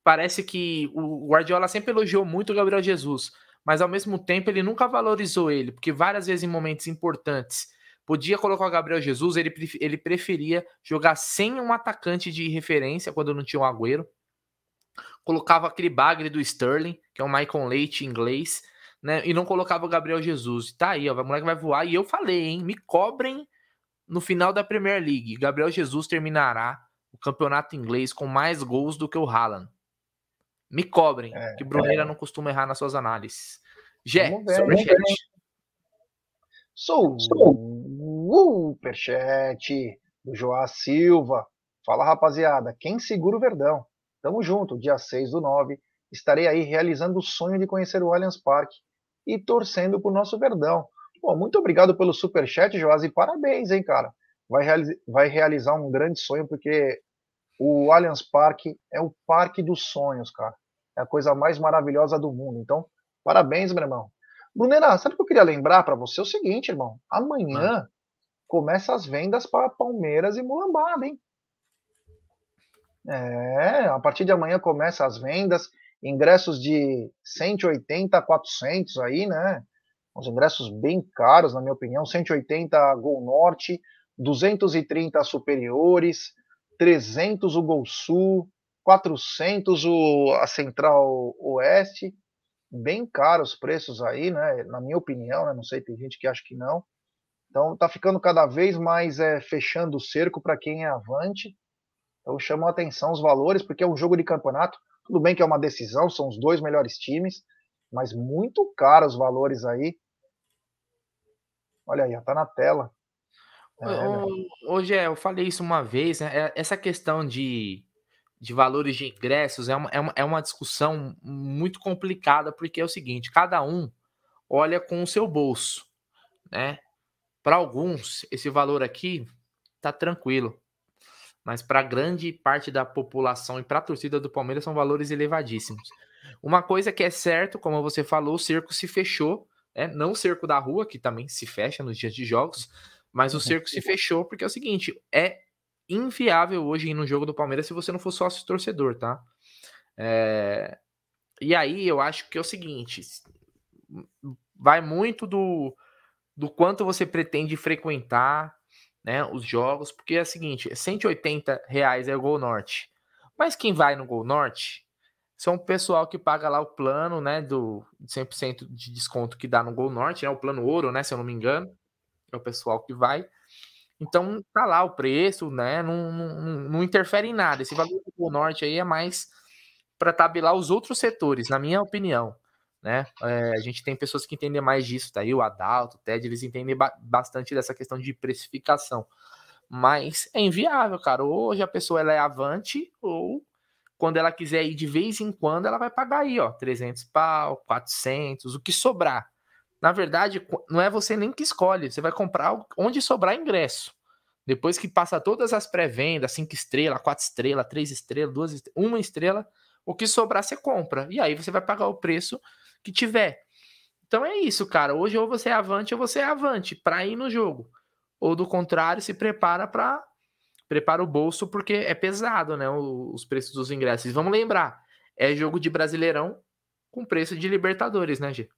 parece que o Guardiola sempre elogiou muito o Gabriel Jesus, mas ao mesmo tempo ele nunca valorizou ele, porque várias vezes em momentos importantes podia colocar o Gabriel Jesus, ele, ele preferia jogar sem um atacante de referência quando não tinha o um Agüero. Colocava aquele bagre do Sterling, que é o Michael Leite inglês, né? E não colocava o Gabriel Jesus. Tá aí, ó, o moleque vai voar. E eu falei, hein? Me cobrem no final da Premier League. Gabriel Jesus terminará o campeonato inglês com mais gols do que o Haaland. Me cobrem, é, que Bruneira é. não costuma errar nas suas análises. Gé, superchat. Sou o superchat do Joá Silva. Fala, rapaziada. Quem segura o Verdão? Tamo junto. Dia 6 do 9. Estarei aí realizando o sonho de conhecer o Allianz Parque e torcendo pro nosso Verdão. Pô, muito obrigado pelo super chat, Joás, e parabéns, hein, cara. Vai, vai realizar um grande sonho, porque o Allianz Parque é o parque dos sonhos, cara. É a coisa mais maravilhosa do mundo. Então, parabéns, meu irmão. Brunera, sabe o que eu queria lembrar para você? É o seguinte, irmão. Amanhã começa as vendas para Palmeiras e Mulambada, hein? É, a partir de amanhã começa as vendas ingressos de 180 a 400 aí, né? Uns ingressos bem caros, na minha opinião. 180 Gol Norte, 230 Superiores, 300 o Gol Sul, 400 o, a Central Oeste. Bem caros os preços aí, né? Na minha opinião, né? Não sei, tem gente que acha que não. Então tá ficando cada vez mais é, fechando o cerco para quem é avante. Então chamou a atenção os valores, porque é um jogo de campeonato. Tudo bem que é uma decisão, são os dois melhores times, mas muito caro os valores aí. Olha aí, tá na tela. É, Hoje é, eu falei isso uma vez, né? É, essa questão de, de valores de ingressos é uma, é, uma, é uma discussão muito complicada, porque é o seguinte: cada um olha com o seu bolso, né? Para alguns, esse valor aqui tá tranquilo mas para grande parte da população e para a torcida do Palmeiras são valores elevadíssimos. Uma coisa que é certo, como você falou, o cerco se fechou, né? não o cerco da rua, que também se fecha nos dias de jogos, mas o uhum. cerco se fechou porque é o seguinte, é inviável hoje ir no jogo do Palmeiras se você não for sócio torcedor, tá? É... E aí eu acho que é o seguinte, vai muito do, do quanto você pretende frequentar, né, os jogos, porque é o seguinte, 180 reais é o Gol Norte. Mas quem vai no Gol Norte são o pessoal que paga lá o plano, né, do 100% de desconto que dá no Gol Norte, né, o plano ouro, né, se eu não me engano, é o pessoal que vai. Então tá lá o preço, né, não, não, não interfere em nada. Esse valor do Gol Norte aí é mais para tabelar os outros setores, na minha opinião né? É, a gente tem pessoas que entendem mais disso, tá aí o Adalto, o Ted, eles entendem ba bastante dessa questão de precificação. Mas é inviável, cara. Hoje a pessoa ela é avante, ou quando ela quiser ir de vez em quando, ela vai pagar aí, ó, 300 pau, 400, o que sobrar. Na verdade, não é você nem que escolhe, você vai comprar onde sobrar ingresso. Depois que passa todas as pré-vendas, 5 estrelas, 4 estrelas, 3 estrelas, 2 estrelas, 1 estrela, o que sobrar você compra. E aí você vai pagar o preço que tiver. Então é isso, cara. Hoje ou você é avante ou você é avante para ir no jogo. Ou do contrário, se prepara para prepara o bolso porque é pesado, né, os preços dos ingressos. Vamos lembrar, é jogo de Brasileirão com preço de Libertadores, né, G?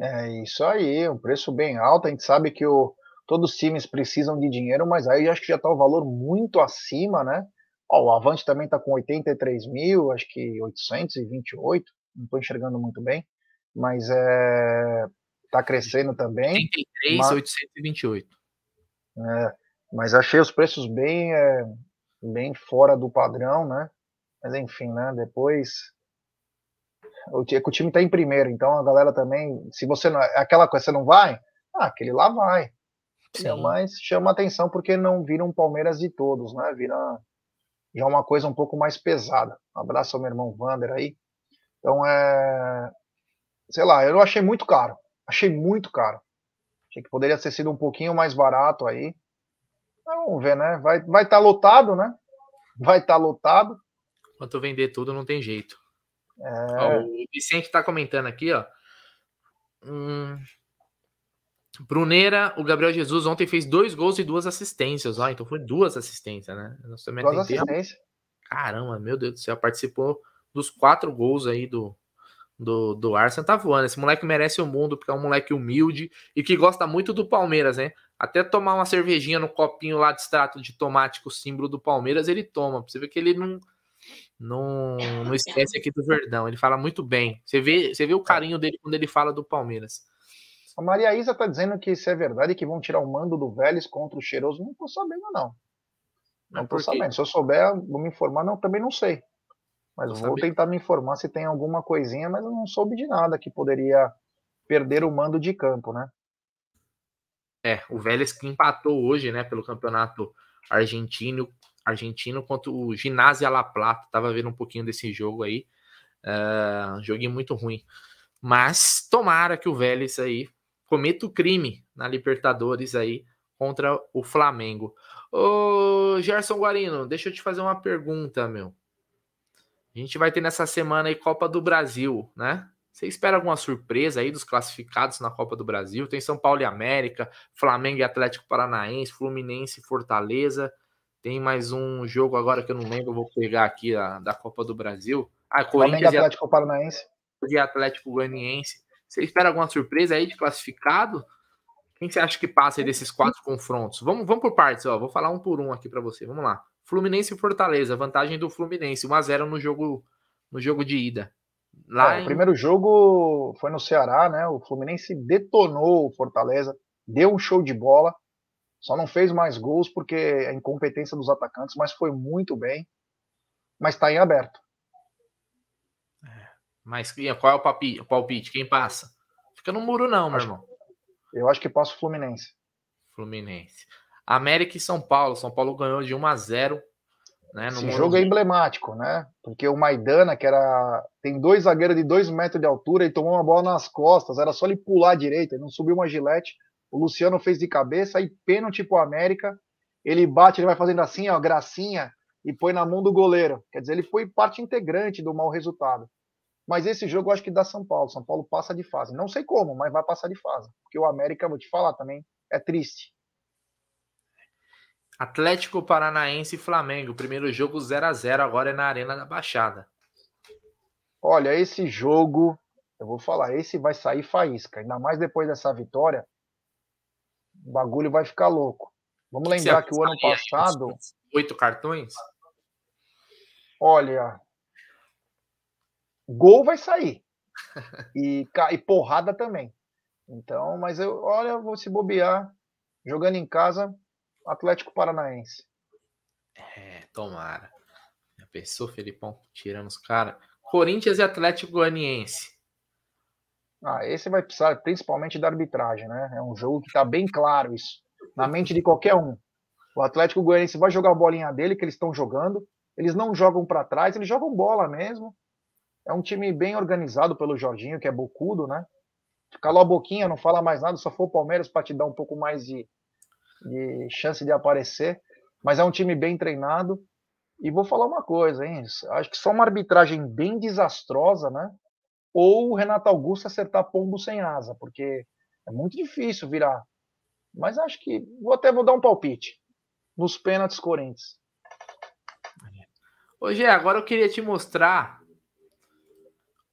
É isso aí, um preço bem alto. A gente sabe que o, todos os times precisam de dinheiro, mas aí acho que já está o valor muito acima, né? Ó, o Avante também está com 83 mil, acho que 828 não estou enxergando muito bem, mas é, tá crescendo também. 83, mas, 828. É, mas achei os preços bem, é, bem fora do padrão, né? Mas enfim, né? Depois o, o time está em primeiro, então a galera também, se você não, aquela coisa, você não vai, ah, aquele lá vai. Sim. Mas chama atenção porque não vira um Palmeiras de todos, né? Vira já uma coisa um pouco mais pesada. Um abraço ao meu irmão Vander aí. Então é. Sei lá, eu achei muito caro. Achei muito caro. Achei que poderia ter sido um pouquinho mais barato aí. vamos ver, né? Vai estar vai tá lotado, né? Vai estar tá lotado. Quanto vender tudo, não tem jeito. É... Ó, o Vicente está comentando aqui, ó. Hum... Bruneira, o Gabriel Jesus ontem fez dois gols e duas assistências. Ó, então foi duas assistências, né? Nós também duas assistências. Caramba, meu Deus do céu, participou dos quatro gols aí do, do, do Arsenal. Tá voando. Esse moleque merece o mundo, porque é um moleque humilde e que gosta muito do Palmeiras, né? Até tomar uma cervejinha no copinho lá de extrato de tomate com o símbolo do Palmeiras, ele toma. Você ver que ele não, não, não esquece aqui do Verdão. Ele fala muito bem. Você vê, você vê o carinho dele quando ele fala do Palmeiras. A Maria Isa tá dizendo que isso é verdade que vão tirar o mando do Vélez contra o Cheiroso. Não tô sabendo, não. Não tô sabendo. Se eu souber, vou me informar. Não, também não sei. Mas vou tentar me informar se tem alguma coisinha, mas eu não soube de nada que poderia perder o mando de campo, né? É, o Vélez que empatou hoje, né, pelo campeonato argentino, argentino contra o Ginásio La Plata. Tava vendo um pouquinho desse jogo aí. Uh, joguinho muito ruim. Mas tomara que o Vélez aí cometa o crime na Libertadores aí contra o Flamengo. Ô, Gerson Guarino, deixa eu te fazer uma pergunta, meu. A gente vai ter nessa semana aí Copa do Brasil, né? Você espera alguma surpresa aí dos classificados na Copa do Brasil? Tem São Paulo e América, Flamengo e Atlético Paranaense, Fluminense e Fortaleza. Tem mais um jogo agora que eu não lembro, eu vou pegar aqui a, da Copa do Brasil. Ah, Corinthians Flamengo e Atlético Paranaense. E Atlético Goianiense. Você espera alguma surpresa aí de classificado? Quem você acha que passa aí desses quatro confrontos? Vamos, vamos por partes, ó. Vou falar um por um aqui para você. Vamos lá. Fluminense e Fortaleza, vantagem do Fluminense, 1 a 0 no jogo no jogo de ida. Lá é, em... O primeiro jogo foi no Ceará, né? O Fluminense detonou o Fortaleza, deu um show de bola, só não fez mais gols porque a incompetência dos atacantes, mas foi muito bem. Mas está em aberto. Mas qual é o palpite? o palpite? Quem passa? Fica no muro, não, meu irmão. Eu acho que passa o Fluminense. Fluminense. América e São Paulo. São Paulo ganhou de 1 a 0 né, Esse jogo é emblemático, né? Porque o Maidana, que era. tem dois zagueiros de dois metros de altura e tomou uma bola nas costas, era só ele pular à direita, ele não subiu uma gilete. O Luciano fez de cabeça e pênalti pro América. Ele bate, ele vai fazendo assim, ó, gracinha, e põe na mão do goleiro. Quer dizer, ele foi parte integrante do mau resultado. Mas esse jogo eu acho que dá São Paulo. São Paulo passa de fase. Não sei como, mas vai passar de fase. Porque o América, vou te falar também, é triste. Atlético Paranaense e Flamengo. Primeiro jogo 0 a 0 agora é na Arena da Baixada. Olha, esse jogo, eu vou falar, esse vai sair faísca. Ainda mais depois dessa vitória, o bagulho vai ficar louco. Vamos lembrar que o ano passado. Oito cartões? Olha, gol vai sair. E, e porrada também. Então, mas eu, olha, vou se bobear, jogando em casa, Atlético Paranaense. É, tomara. Já pensou, Felipão, tirando os caras. Corinthians e Atlético Goianiense. Ah, esse vai precisar principalmente da arbitragem, né? É um jogo que tá bem claro isso. Na mente de qualquer um. O Atlético Goianiense vai jogar a bolinha dele, que eles estão jogando. Eles não jogam para trás, eles jogam bola mesmo. É um time bem organizado pelo Jorginho, que é bocudo, né? Calou a boquinha, não fala mais nada, só foi o Palmeiras para te dar um pouco mais de, de chance de aparecer. Mas é um time bem treinado. E vou falar uma coisa, hein? Acho que só uma arbitragem bem desastrosa, né? Ou o Renato Augusto acertar pombo sem asa, porque é muito difícil virar. Mas acho que vou até vou dar um palpite nos pênaltis Corinthians. Hoje, agora eu queria te mostrar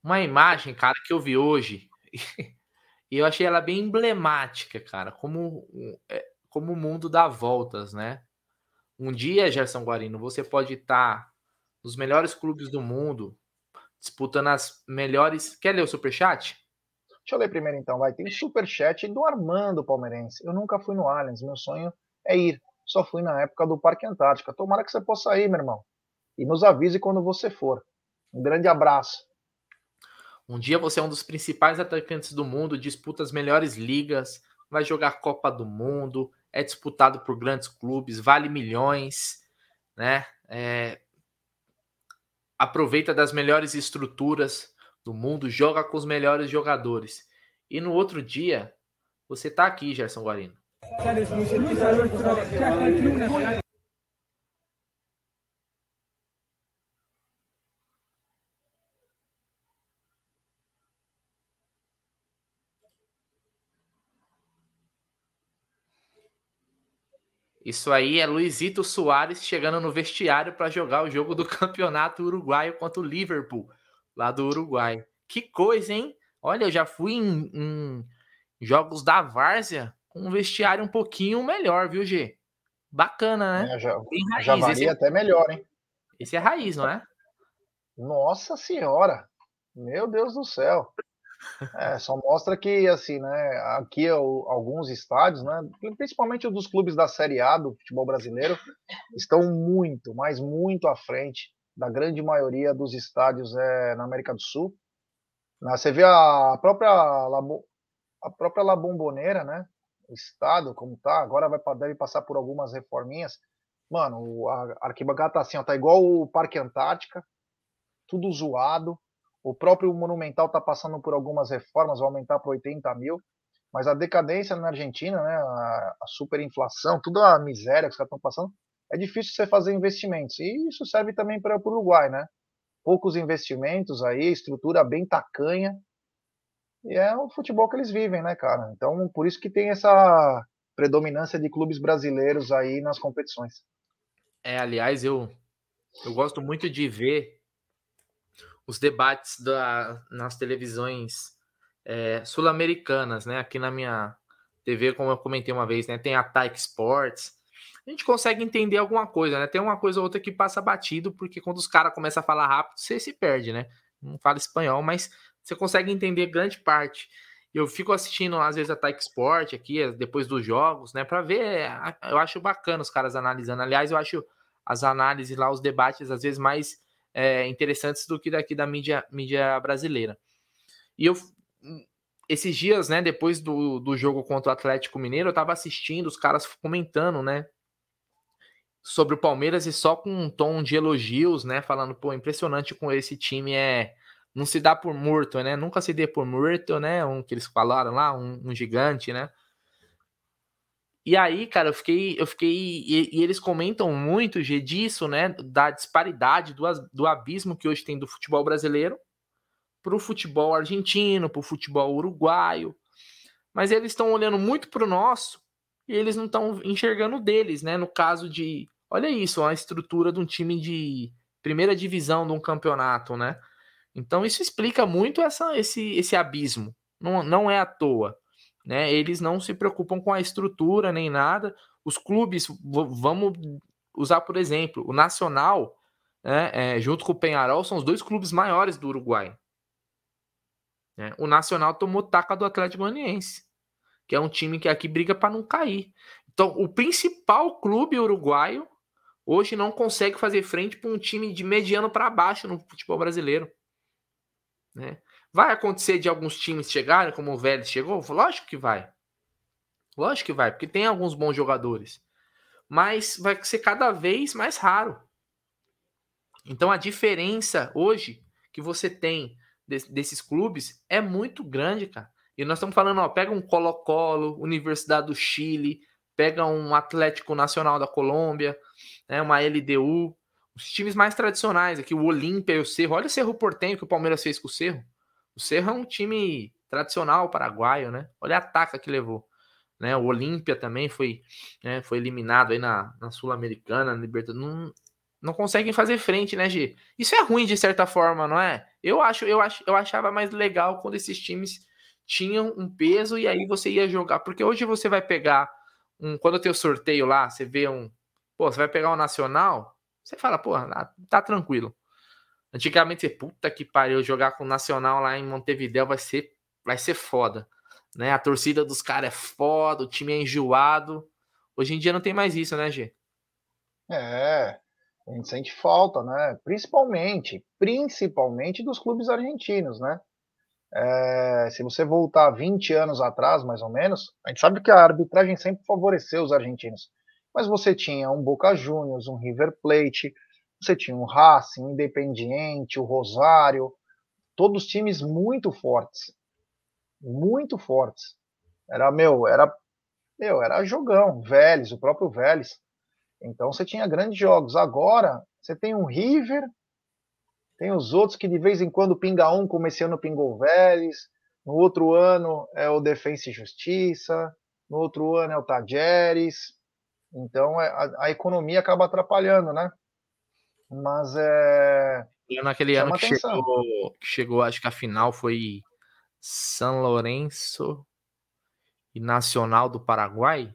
uma imagem, cara, que eu vi hoje. e eu achei ela bem emblemática, cara, como, é, como o mundo dá voltas, né? Um dia, Gerson Guarino, você pode estar nos melhores clubes do mundo, disputando as melhores. Quer ler o superchat? Deixa eu ler primeiro então, vai. Tem superchat do Armando Palmeirense. Eu nunca fui no Allianz, meu sonho é ir. Só fui na época do Parque Antártica. Tomara que você possa ir, meu irmão. E nos avise quando você for. Um grande abraço. Um dia você é um dos principais atacantes do mundo, disputa as melhores ligas, vai jogar Copa do Mundo, é disputado por grandes clubes, vale milhões, né? É, aproveita das melhores estruturas do mundo, joga com os melhores jogadores. E no outro dia, você tá aqui, Gerson Guarino. Isso aí é Luizito Soares chegando no vestiário para jogar o jogo do Campeonato Uruguaio contra o Liverpool, lá do Uruguai. Que coisa, hein? Olha, eu já fui em, em jogos da Várzea com um vestiário um pouquinho melhor, viu, G? Bacana, né? É, já, já varia esse, é até melhor, hein? Esse é raiz, não é? Nossa senhora! Meu Deus do céu! É, só mostra que, assim, né, aqui alguns estádios, né, principalmente os dos clubes da Série A do futebol brasileiro, estão muito, mas muito à frente da grande maioria dos estádios é, na América do Sul. Né, você vê a própria, a própria La Bombonera, né, o estado como tá, agora vai, deve passar por algumas reforminhas. Mano, a arquibancada tá assim, ó, tá igual o Parque Antártica, tudo zoado, o próprio Monumental está passando por algumas reformas, vai aumentar para 80 mil. Mas a decadência na Argentina, né, a, a superinflação, toda a miséria que os caras estão passando, é difícil você fazer investimentos. E isso serve também para o Uruguai, né? Poucos investimentos aí, estrutura bem tacanha. E é o futebol que eles vivem, né, cara? Então, por isso que tem essa predominância de clubes brasileiros aí nas competições. É, aliás, eu, eu gosto muito de ver os debates da, nas televisões é, sul-americanas, né? Aqui na minha TV, como eu comentei uma vez, né? Tem a Taik Sports. A gente consegue entender alguma coisa, né? Tem uma coisa ou outra que passa batido, porque quando os caras começam a falar rápido, você se perde, né? Não fala espanhol, mas você consegue entender grande parte. Eu fico assistindo, às vezes, a Taik Sport aqui, depois dos jogos, né? Para ver, eu acho bacana os caras analisando. Aliás, eu acho as análises lá, os debates, às vezes, mais é, interessantes do que daqui da mídia, mídia brasileira. E eu, esses dias, né, depois do, do jogo contra o Atlético Mineiro, eu tava assistindo os caras comentando, né, sobre o Palmeiras e só com um tom de elogios, né, falando, pô, impressionante com esse time é não se dá por morto, né? Nunca se dê por morto, né? Um que eles falaram lá, um, um gigante, né? E aí, cara, eu fiquei, eu fiquei, e, e, eles comentam muito, G, disso, né, da disparidade, do, do abismo que hoje tem do futebol brasileiro para o futebol argentino, para o futebol uruguaio. Mas eles estão olhando muito para o nosso e eles não estão enxergando deles, né? No caso de, olha isso, a estrutura de um time de primeira divisão de um campeonato, né? Então isso explica muito essa, esse, esse abismo. Não, não é à toa. Né? Eles não se preocupam com a estrutura nem nada. Os clubes, vamos usar por exemplo, o Nacional, né, é, junto com o Penharol, são os dois clubes maiores do Uruguai. Né? O Nacional tomou taca do Atlético Goianiense, que é um time que aqui briga para não cair. Então, o principal clube uruguaio hoje não consegue fazer frente para um time de mediano para baixo no futebol brasileiro. Né? Vai acontecer de alguns times chegarem, como o Vélez chegou? Lógico que vai. Lógico que vai, porque tem alguns bons jogadores. Mas vai ser cada vez mais raro. Então a diferença hoje que você tem desses clubes é muito grande, cara. E nós estamos falando, ó, pega um Colo-Colo, Universidade do Chile, pega um Atlético Nacional da Colômbia, né, uma LDU, os times mais tradicionais aqui, o Olímpia e o Cerro. Olha o Cerro Portenho que o Palmeiras fez com o Cerro. O Cerro é um time tradicional paraguaio, né? Olha a taca que levou. Né? O Olímpia também foi, né, foi eliminado aí na, na Sul-Americana, na Libertadores. Não, não conseguem fazer frente, né, G? Isso é ruim de certa forma, não é? Eu acho, eu acho, eu achava mais legal quando esses times tinham um peso e aí você ia jogar, porque hoje você vai pegar um, quando tem o sorteio lá, você vê um, pô, você vai pegar o um nacional, você fala, pô, tá, tá tranquilo. Antigamente você, puta que pariu, jogar com o Nacional lá em Montevideo vai ser, vai ser foda. Né? A torcida dos caras é foda, o time é enjoado. Hoje em dia não tem mais isso, né, G? É, a gente sente falta, né? Principalmente, principalmente dos clubes argentinos, né? É, se você voltar 20 anos atrás, mais ou menos, a gente sabe que a arbitragem sempre favoreceu os argentinos. Mas você tinha um Boca Juniors, um River Plate, você tinha um Racing, Independiente, o Rosário, todos times muito fortes. Muito fortes. Era, meu, era, meu, era jogão. Vélez, o próprio Vélez. Então você tinha grandes jogos. Agora, você tem um River, tem os outros que de vez em quando pinga um, como esse ano pingou o Vélez. No outro ano é o Defensa e Justiça. No outro ano é o Tajeres. Então é, a, a economia acaba atrapalhando, né? Mas é. Naquele ano que chegou, que chegou, acho que a final foi São Lourenço e Nacional do Paraguai.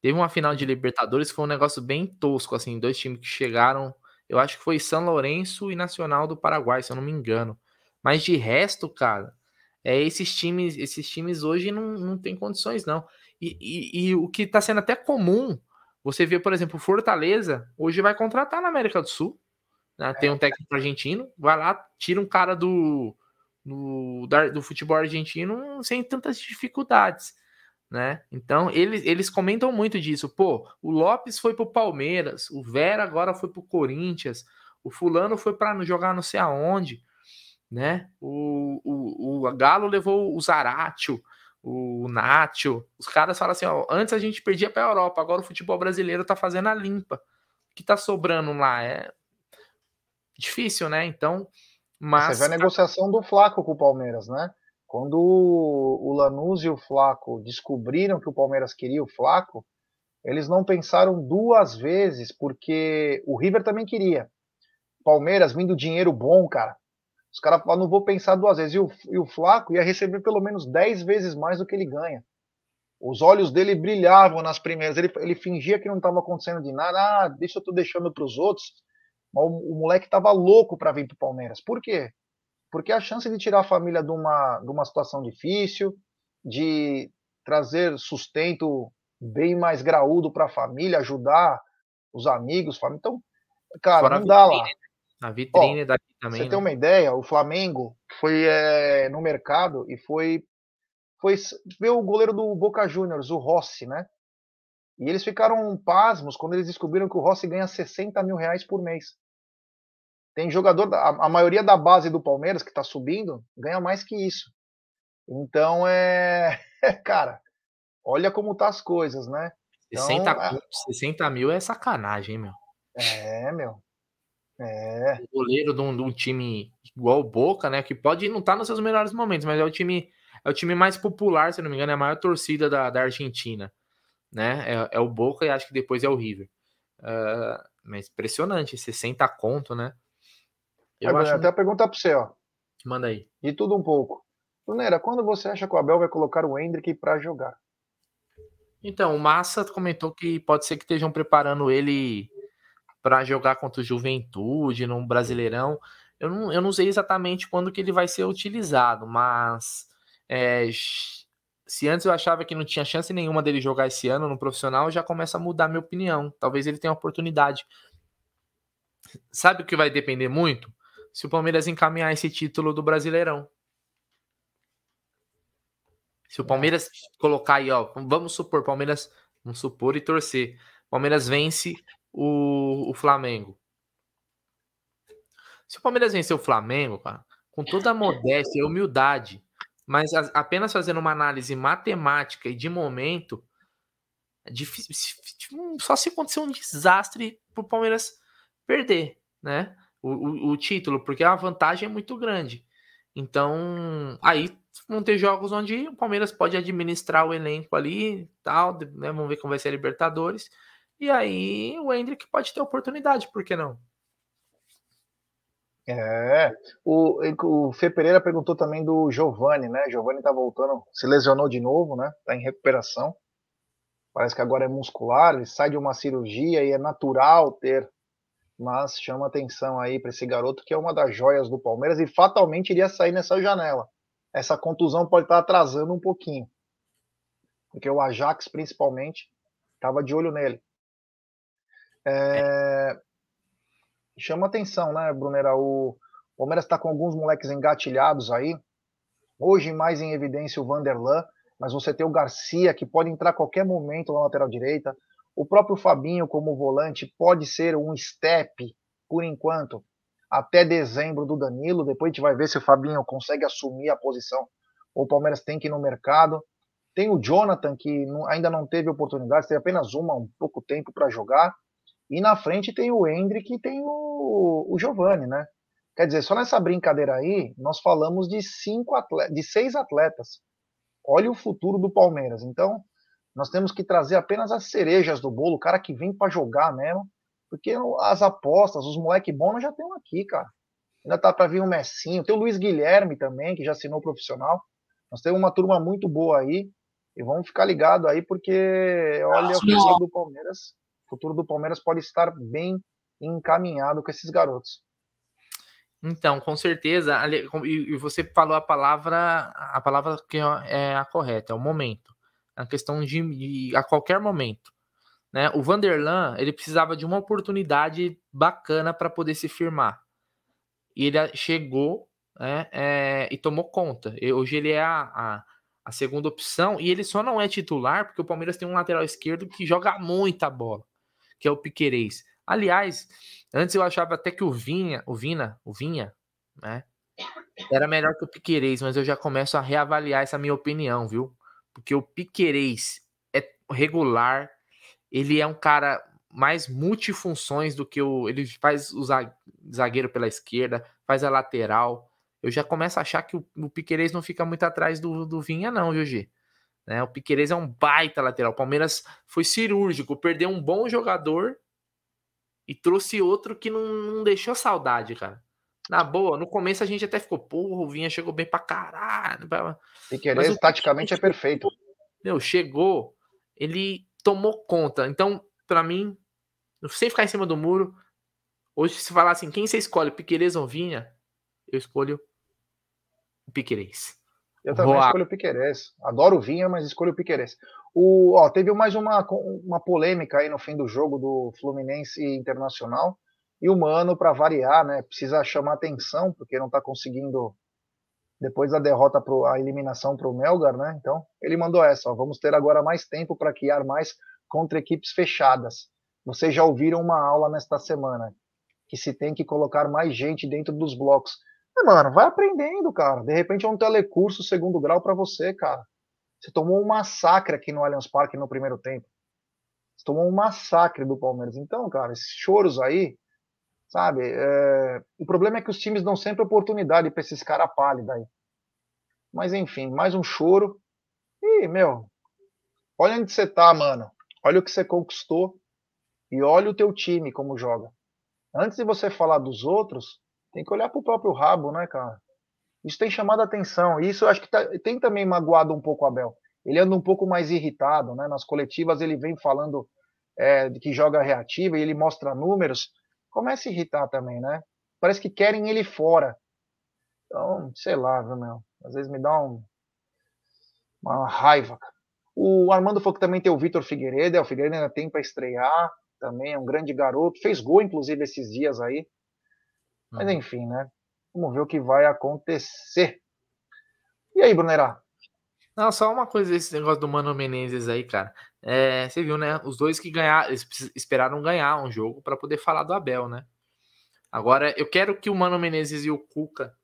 Teve uma final de Libertadores que foi um negócio bem tosco, assim, dois times que chegaram eu acho que foi São Lourenço e Nacional do Paraguai, se eu não me engano. Mas de resto, cara, é, esses times esses times hoje não, não tem condições, não. E, e, e o que está sendo até comum, você vê, por exemplo, Fortaleza, hoje vai contratar na América do Sul. Né? Tem um técnico argentino, vai lá, tira um cara do, do, do futebol argentino sem tantas dificuldades né? Então, eles, eles comentam muito disso. Pô, o Lopes foi pro Palmeiras, o Vera agora foi pro Corinthians, o fulano foi para jogar não sei aonde, né? O, o, o Galo levou o Zaratio, o Nacho. Os caras falam assim, ó, antes a gente perdia para a Europa, agora o futebol brasileiro tá fazendo a limpa. O que tá sobrando lá é difícil, né? Então, mas Você vê a negociação do Flaco com o Palmeiras, né? Quando o Lanús e o Flaco descobriram que o Palmeiras queria o Flaco, eles não pensaram duas vezes, porque o River também queria. Palmeiras vindo dinheiro bom, cara. Os caras falaram, não vou pensar duas vezes. E o, e o Flaco ia receber pelo menos dez vezes mais do que ele ganha. Os olhos dele brilhavam nas primeiras. Ele, ele fingia que não estava acontecendo de nada. Ah, deixa eu tô deixando para os outros. Mas o, o moleque estava louco para vir para o Palmeiras. Por quê? porque a chance de tirar a família de uma, de uma situação difícil, de trazer sustento bem mais graúdo para a família, ajudar os amigos, família. Então, cara, Fora não dá lá. A vitrine daqui também. Você né? tem uma ideia? O Flamengo foi é, no mercado e foi foi ver o goleiro do Boca Juniors, o Rossi, né? E eles ficaram pasmos quando eles descobriram que o Rossi ganha 60 mil reais por mês. Tem jogador, a, a maioria da base do Palmeiras que está subindo ganha mais que isso. Então é, cara, olha como tá as coisas, né? Então, 60, é... 60 mil é sacanagem, hein, meu? É, meu. É. O goleiro de um, de um, time igual o Boca, né? Que pode não estar tá nos seus melhores momentos, mas é o time é o time mais popular, se não me engano, é a maior torcida da, da Argentina, né? É, é o Boca e acho que depois é o River. Uh, mas impressionante, 60 conto, né? Eu acho... Até perguntar para você, ó. Manda aí. De tudo um pouco. Brunera, quando você acha que o Abel vai colocar o Hendrick para jogar? Então, o Massa comentou que pode ser que estejam preparando ele para jogar contra o Juventude no Brasileirão. Eu não, eu não sei exatamente quando que ele vai ser utilizado, mas é, se antes eu achava que não tinha chance nenhuma dele jogar esse ano no profissional, já começa a mudar minha opinião. Talvez ele tenha oportunidade. Sabe o que vai depender muito? se o Palmeiras encaminhar esse título do Brasileirão. Se o Palmeiras colocar aí, ó, vamos supor, Palmeiras, vamos supor e torcer. Palmeiras vence o, o Flamengo. Se o Palmeiras vencer o Flamengo, cara, com toda a modéstia e humildade, mas a, apenas fazendo uma análise matemática e de momento, é difícil, só se acontecer um desastre pro Palmeiras perder, né? o, o, o título, porque a vantagem é muito grande. Então, aí vão ter jogos onde o Palmeiras pode administrar o elenco ali tal, né? Vamos ver como vai ser a Libertadores. E aí o Hendrick pode ter oportunidade, por que não? É, o, o Fê Pereira perguntou também do Giovani, né? Giovani tá voltando, se lesionou de novo, né? Tá em recuperação. Parece que agora é muscular, ele sai de uma cirurgia e é natural ter mas chama atenção aí para esse garoto que é uma das joias do Palmeiras e fatalmente iria sair nessa janela. Essa contusão pode estar atrasando um pouquinho, porque o Ajax principalmente estava de olho nele. É... Chama atenção, né, Brunera? O Palmeiras está com alguns moleques engatilhados aí. Hoje mais em evidência o Vanderlan, mas você tem o Garcia que pode entrar a qualquer momento na lateral direita. O próprio Fabinho como volante pode ser um step por enquanto até dezembro do Danilo. Depois a gente vai ver se o Fabinho consegue assumir a posição o Palmeiras tem que ir no mercado. Tem o Jonathan, que ainda não teve oportunidade, teve apenas uma, um pouco tempo para jogar. E na frente tem o Hendrick e tem o, o Giovani, né? Quer dizer, só nessa brincadeira aí, nós falamos de cinco atletas, de seis atletas. Olha o futuro do Palmeiras. Então, nós temos que trazer apenas as cerejas do bolo, o cara que vem para jogar mesmo, porque as apostas, os moleque bons já tem aqui, cara. Ainda tá para vir o um Messinho, tem o Luiz Guilherme também, que já assinou profissional. Nós temos uma turma muito boa aí. E vamos ficar ligado aí, porque olha, o futuro do Palmeiras, futuro do Palmeiras pode estar bem encaminhado com esses garotos. Então, com certeza, e você falou a palavra, a palavra que é a correta, é o momento. A questão de, de a qualquer momento. Né? O Vanderlan, ele precisava de uma oportunidade bacana para poder se firmar. E ele chegou né, é, e tomou conta. E hoje ele é a, a, a, segunda opção e ele só não é titular porque o Palmeiras tem um lateral esquerdo que joga muita bola, que é o Piquerez. Aliás, antes eu achava até que o Vinha, o Vina, o Vinha, né, era melhor que o Piquerez, mas eu já começo a reavaliar essa minha opinião, viu? Porque o Piquerez é regular, ele é um cara mais multifunções do que o. Ele faz o zagueiro pela esquerda, faz a lateral, eu já começo a achar que o, o Piquerez não fica muito atrás do, do Vinha, não, viu? Né? O Piquerez é um baita lateral. O Palmeiras foi cirúrgico, perdeu um bom jogador e trouxe outro que não, não deixou saudade, cara. Na boa, no começo a gente até ficou, porra, o Vinha chegou bem pra caralho. Piquerez Mas taticamente é perfeito. Meu, chegou, ele tomou conta. Então, para mim, sem ficar em cima do muro, hoje se falar assim, quem você escolhe, Piquerez ou Vinha? Eu escolho o Piquerez. Eu também Boa. escolho o Piquerez. Adoro o Vinha, mas escolho o Piquerez. O, ó, teve mais uma, uma polêmica aí no fim do jogo do Fluminense Internacional. E o Mano, para variar, né, precisa chamar atenção, porque não está conseguindo, depois da derrota, pro, a eliminação para o Melgar, né? Então, ele mandou essa: ó, vamos ter agora mais tempo para criar mais contra equipes fechadas. Vocês já ouviram uma aula nesta semana que se tem que colocar mais gente dentro dos blocos. É, mano, vai aprendendo, cara. De repente é um telecurso segundo grau para você, cara. Você tomou um massacre aqui no Allianz Parque no primeiro tempo. Você tomou um massacre do Palmeiras. Então, cara, esses choros aí, sabe? É... O problema é que os times dão sempre oportunidade para esses caras pálidos aí. Mas enfim, mais um choro. E, meu, olha onde você tá, mano. Olha o que você conquistou. E olha o teu time como joga. Antes de você falar dos outros, tem que olhar para o próprio rabo, né, cara? Isso tem chamado a atenção. E isso acho que tá, tem também magoado um pouco o Abel. Ele anda um pouco mais irritado, né? Nas coletivas ele vem falando é, de que joga reativa e ele mostra números. Começa a irritar também, né? Parece que querem ele fora. Então, sei lá, viu, meu? Às vezes me dá um, uma raiva. O Armando falou que também tem o Vitor Figueiredo. É, o Figueiredo ainda tem para estrear. Também é um grande garoto. Fez gol, inclusive, esses dias aí. Mas uhum. enfim, né? Vamos ver o que vai acontecer. E aí, Brunerá? Não, só uma coisa esse negócio do Mano Menezes aí, cara. É, você viu, né? Os dois que ganharam, eles esperaram ganhar um jogo para poder falar do Abel, né? Agora, eu quero que o Mano Menezes e o Cuca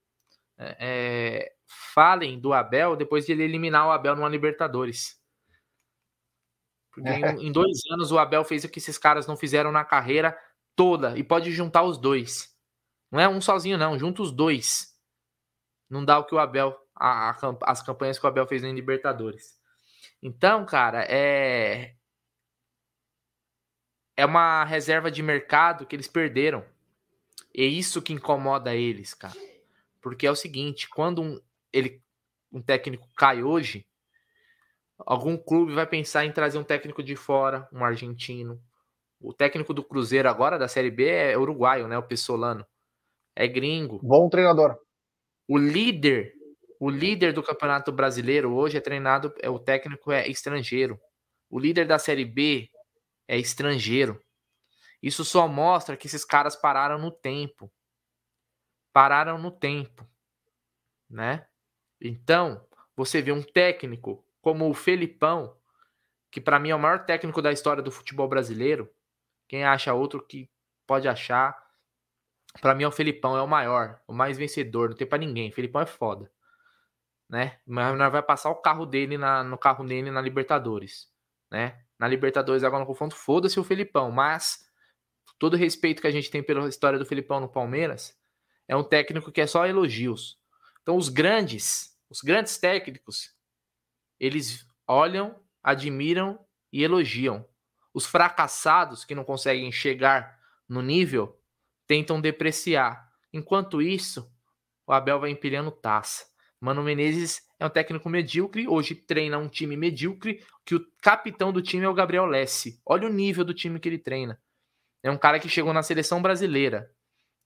é, é falem do Abel depois de ele eliminar o Abel numa Libertadores. Porque é. em, em dois anos o Abel fez o que esses caras não fizeram na carreira toda e pode juntar os dois. Não é um sozinho, não. Junta os dois. Não dá o que o Abel. A, a, as campanhas que o Abel fez em Libertadores. Então, cara, é. É uma reserva de mercado que eles perderam. É isso que incomoda eles, cara. Porque é o seguinte: quando um, ele, um técnico cai hoje, algum clube vai pensar em trazer um técnico de fora, um argentino. O técnico do Cruzeiro agora, da Série B, é uruguaio, né? O Pessolano é gringo. Bom treinador. O líder, o líder do Campeonato Brasileiro hoje é treinado, é o técnico é estrangeiro. O líder da Série B é estrangeiro. Isso só mostra que esses caras pararam no tempo. Pararam no tempo, né? Então, você vê um técnico como o Felipão, que para mim é o maior técnico da história do futebol brasileiro. Quem acha outro que pode achar. Para mim é o Felipão, é o maior, o mais vencedor, não tem para ninguém. Felipão é foda. Né? Mas nós vai passar o carro dele na, no carro dele na Libertadores, né? Na Libertadores agora no confronto, foda-se o Felipão, mas todo o respeito que a gente tem pela história do Felipão no Palmeiras, é um técnico que é só elogios. Então os grandes, os grandes técnicos, eles olham, admiram e elogiam. Os fracassados que não conseguem chegar no nível tentam depreciar. Enquanto isso, o Abel vai empilhando taça. Mano Menezes é um técnico medíocre, hoje treina um time medíocre, que o capitão do time é o Gabriel Lessi. Olha o nível do time que ele treina. É um cara que chegou na seleção brasileira.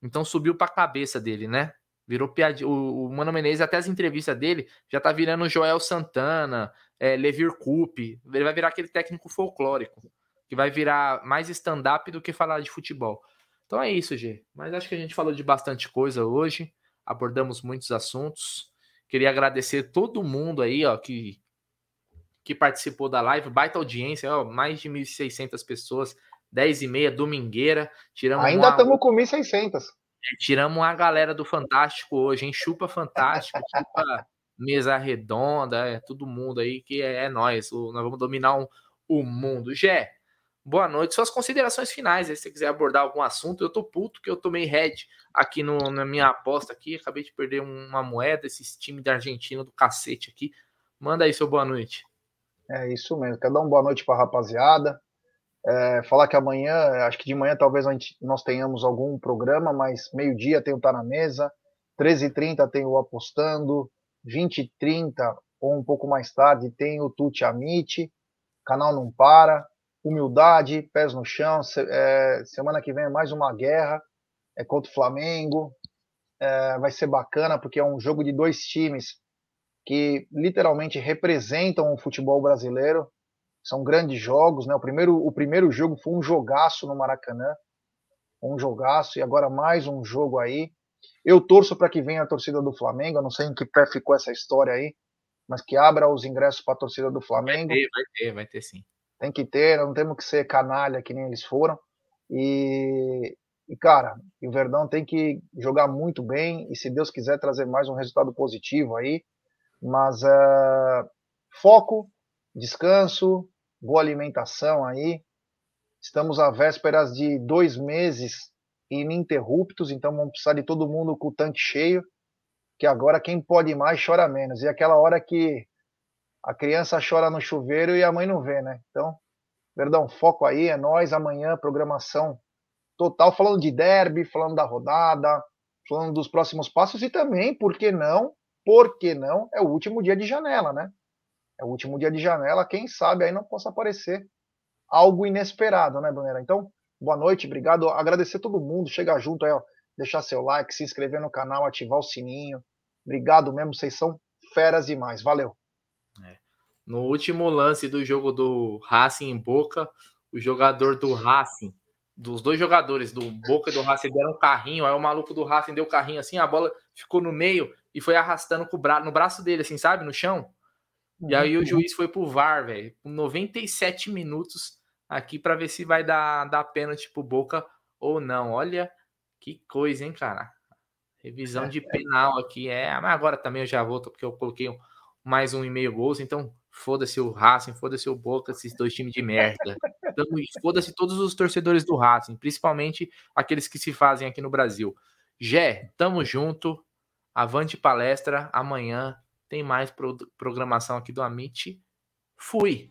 Então subiu para a cabeça dele, né? Virou piadinha. O, Mano Menezes, até as entrevistas dele, já tá virando Joel Santana, é, Levir Coupe. Ele vai virar aquele técnico folclórico, que vai virar mais stand-up do que falar de futebol. Então é isso, G. Mas acho que a gente falou de bastante coisa hoje. Abordamos muitos assuntos. Queria agradecer todo mundo aí, ó, que, que participou da live. Baita audiência, ó, mais de 1.600 pessoas 10 e meia, domingueira. Tiramos Ainda estamos com 1.600. É, tiramos uma galera do Fantástico hoje, hein? Chupa Fantástico, chupa Mesa Redonda, é todo mundo aí que é, é nós. nós vamos dominar um, o mundo. Gé, boa noite. Suas considerações finais, aí, se você quiser abordar algum assunto. Eu tô puto que eu tomei head aqui no, na minha aposta aqui. Acabei de perder uma moeda, esse time da Argentina do cacete aqui. Manda aí seu boa noite. É isso mesmo. Quero dar uma boa noite para a rapaziada. É, falar que amanhã, acho que de manhã talvez gente, nós tenhamos algum programa, mas meio-dia tem o Tá na Mesa, 13h30 tem o Apostando, 20h30 ou um pouco mais tarde tem o Tuti Amit, canal não para, humildade, pés no chão, se, é, semana que vem é mais uma guerra, é contra o Flamengo, é, vai ser bacana porque é um jogo de dois times que literalmente representam o futebol brasileiro, são grandes jogos, né? O primeiro, o primeiro jogo foi um jogaço no Maracanã, um jogaço e agora mais um jogo aí. Eu torço para que venha a torcida do Flamengo. Eu não sei em que pé ficou essa história aí, mas que abra os ingressos para a torcida do Flamengo. Vai ter, vai ter, vai ter sim. Tem que ter, não temos que ser canalha que nem eles foram. E, e cara, o Verdão tem que jogar muito bem e se Deus quiser trazer mais um resultado positivo aí. Mas uh, foco, descanso, boa alimentação aí. Estamos à vésperas de dois meses ininterruptos, então vamos precisar de todo mundo com o tanque cheio, que agora quem pode mais chora menos. E aquela hora que a criança chora no chuveiro e a mãe não vê, né? Então, perdão, foco aí, é nós amanhã, programação total, falando de derby, falando da rodada, falando dos próximos passos e também, por que não, por que não, é o último dia de janela, né? é o último dia de janela, quem sabe aí não possa aparecer algo inesperado, né, Brunera? Então, boa noite, obrigado. Agradecer todo mundo, chega junto aí, ó, deixar seu like, se inscrever no canal, ativar o sininho. Obrigado mesmo, vocês são feras demais. Valeu. É. No último lance do jogo do Racing em Boca, o jogador do Racing, dos dois jogadores do Boca e do Racing deram um carrinho, aí o maluco do Racing deu o carrinho assim, a bola ficou no meio e foi arrastando com o bra no braço dele, assim, sabe, no chão. E aí o uhum. juiz foi pro VAR, velho, com 97 minutos aqui para ver se vai dar, dar pênalti pro Boca ou não. Olha que coisa, hein, cara. Revisão de penal aqui é. Mas agora também eu já volto, porque eu coloquei mais um e meio gols, então foda-se o Racing, foda-se o Boca, esses dois times de merda. Foda-se todos os torcedores do Racing, principalmente aqueles que se fazem aqui no Brasil. Jé, tamo junto. Avante palestra amanhã tem mais pro, programação aqui do Amit. Fui!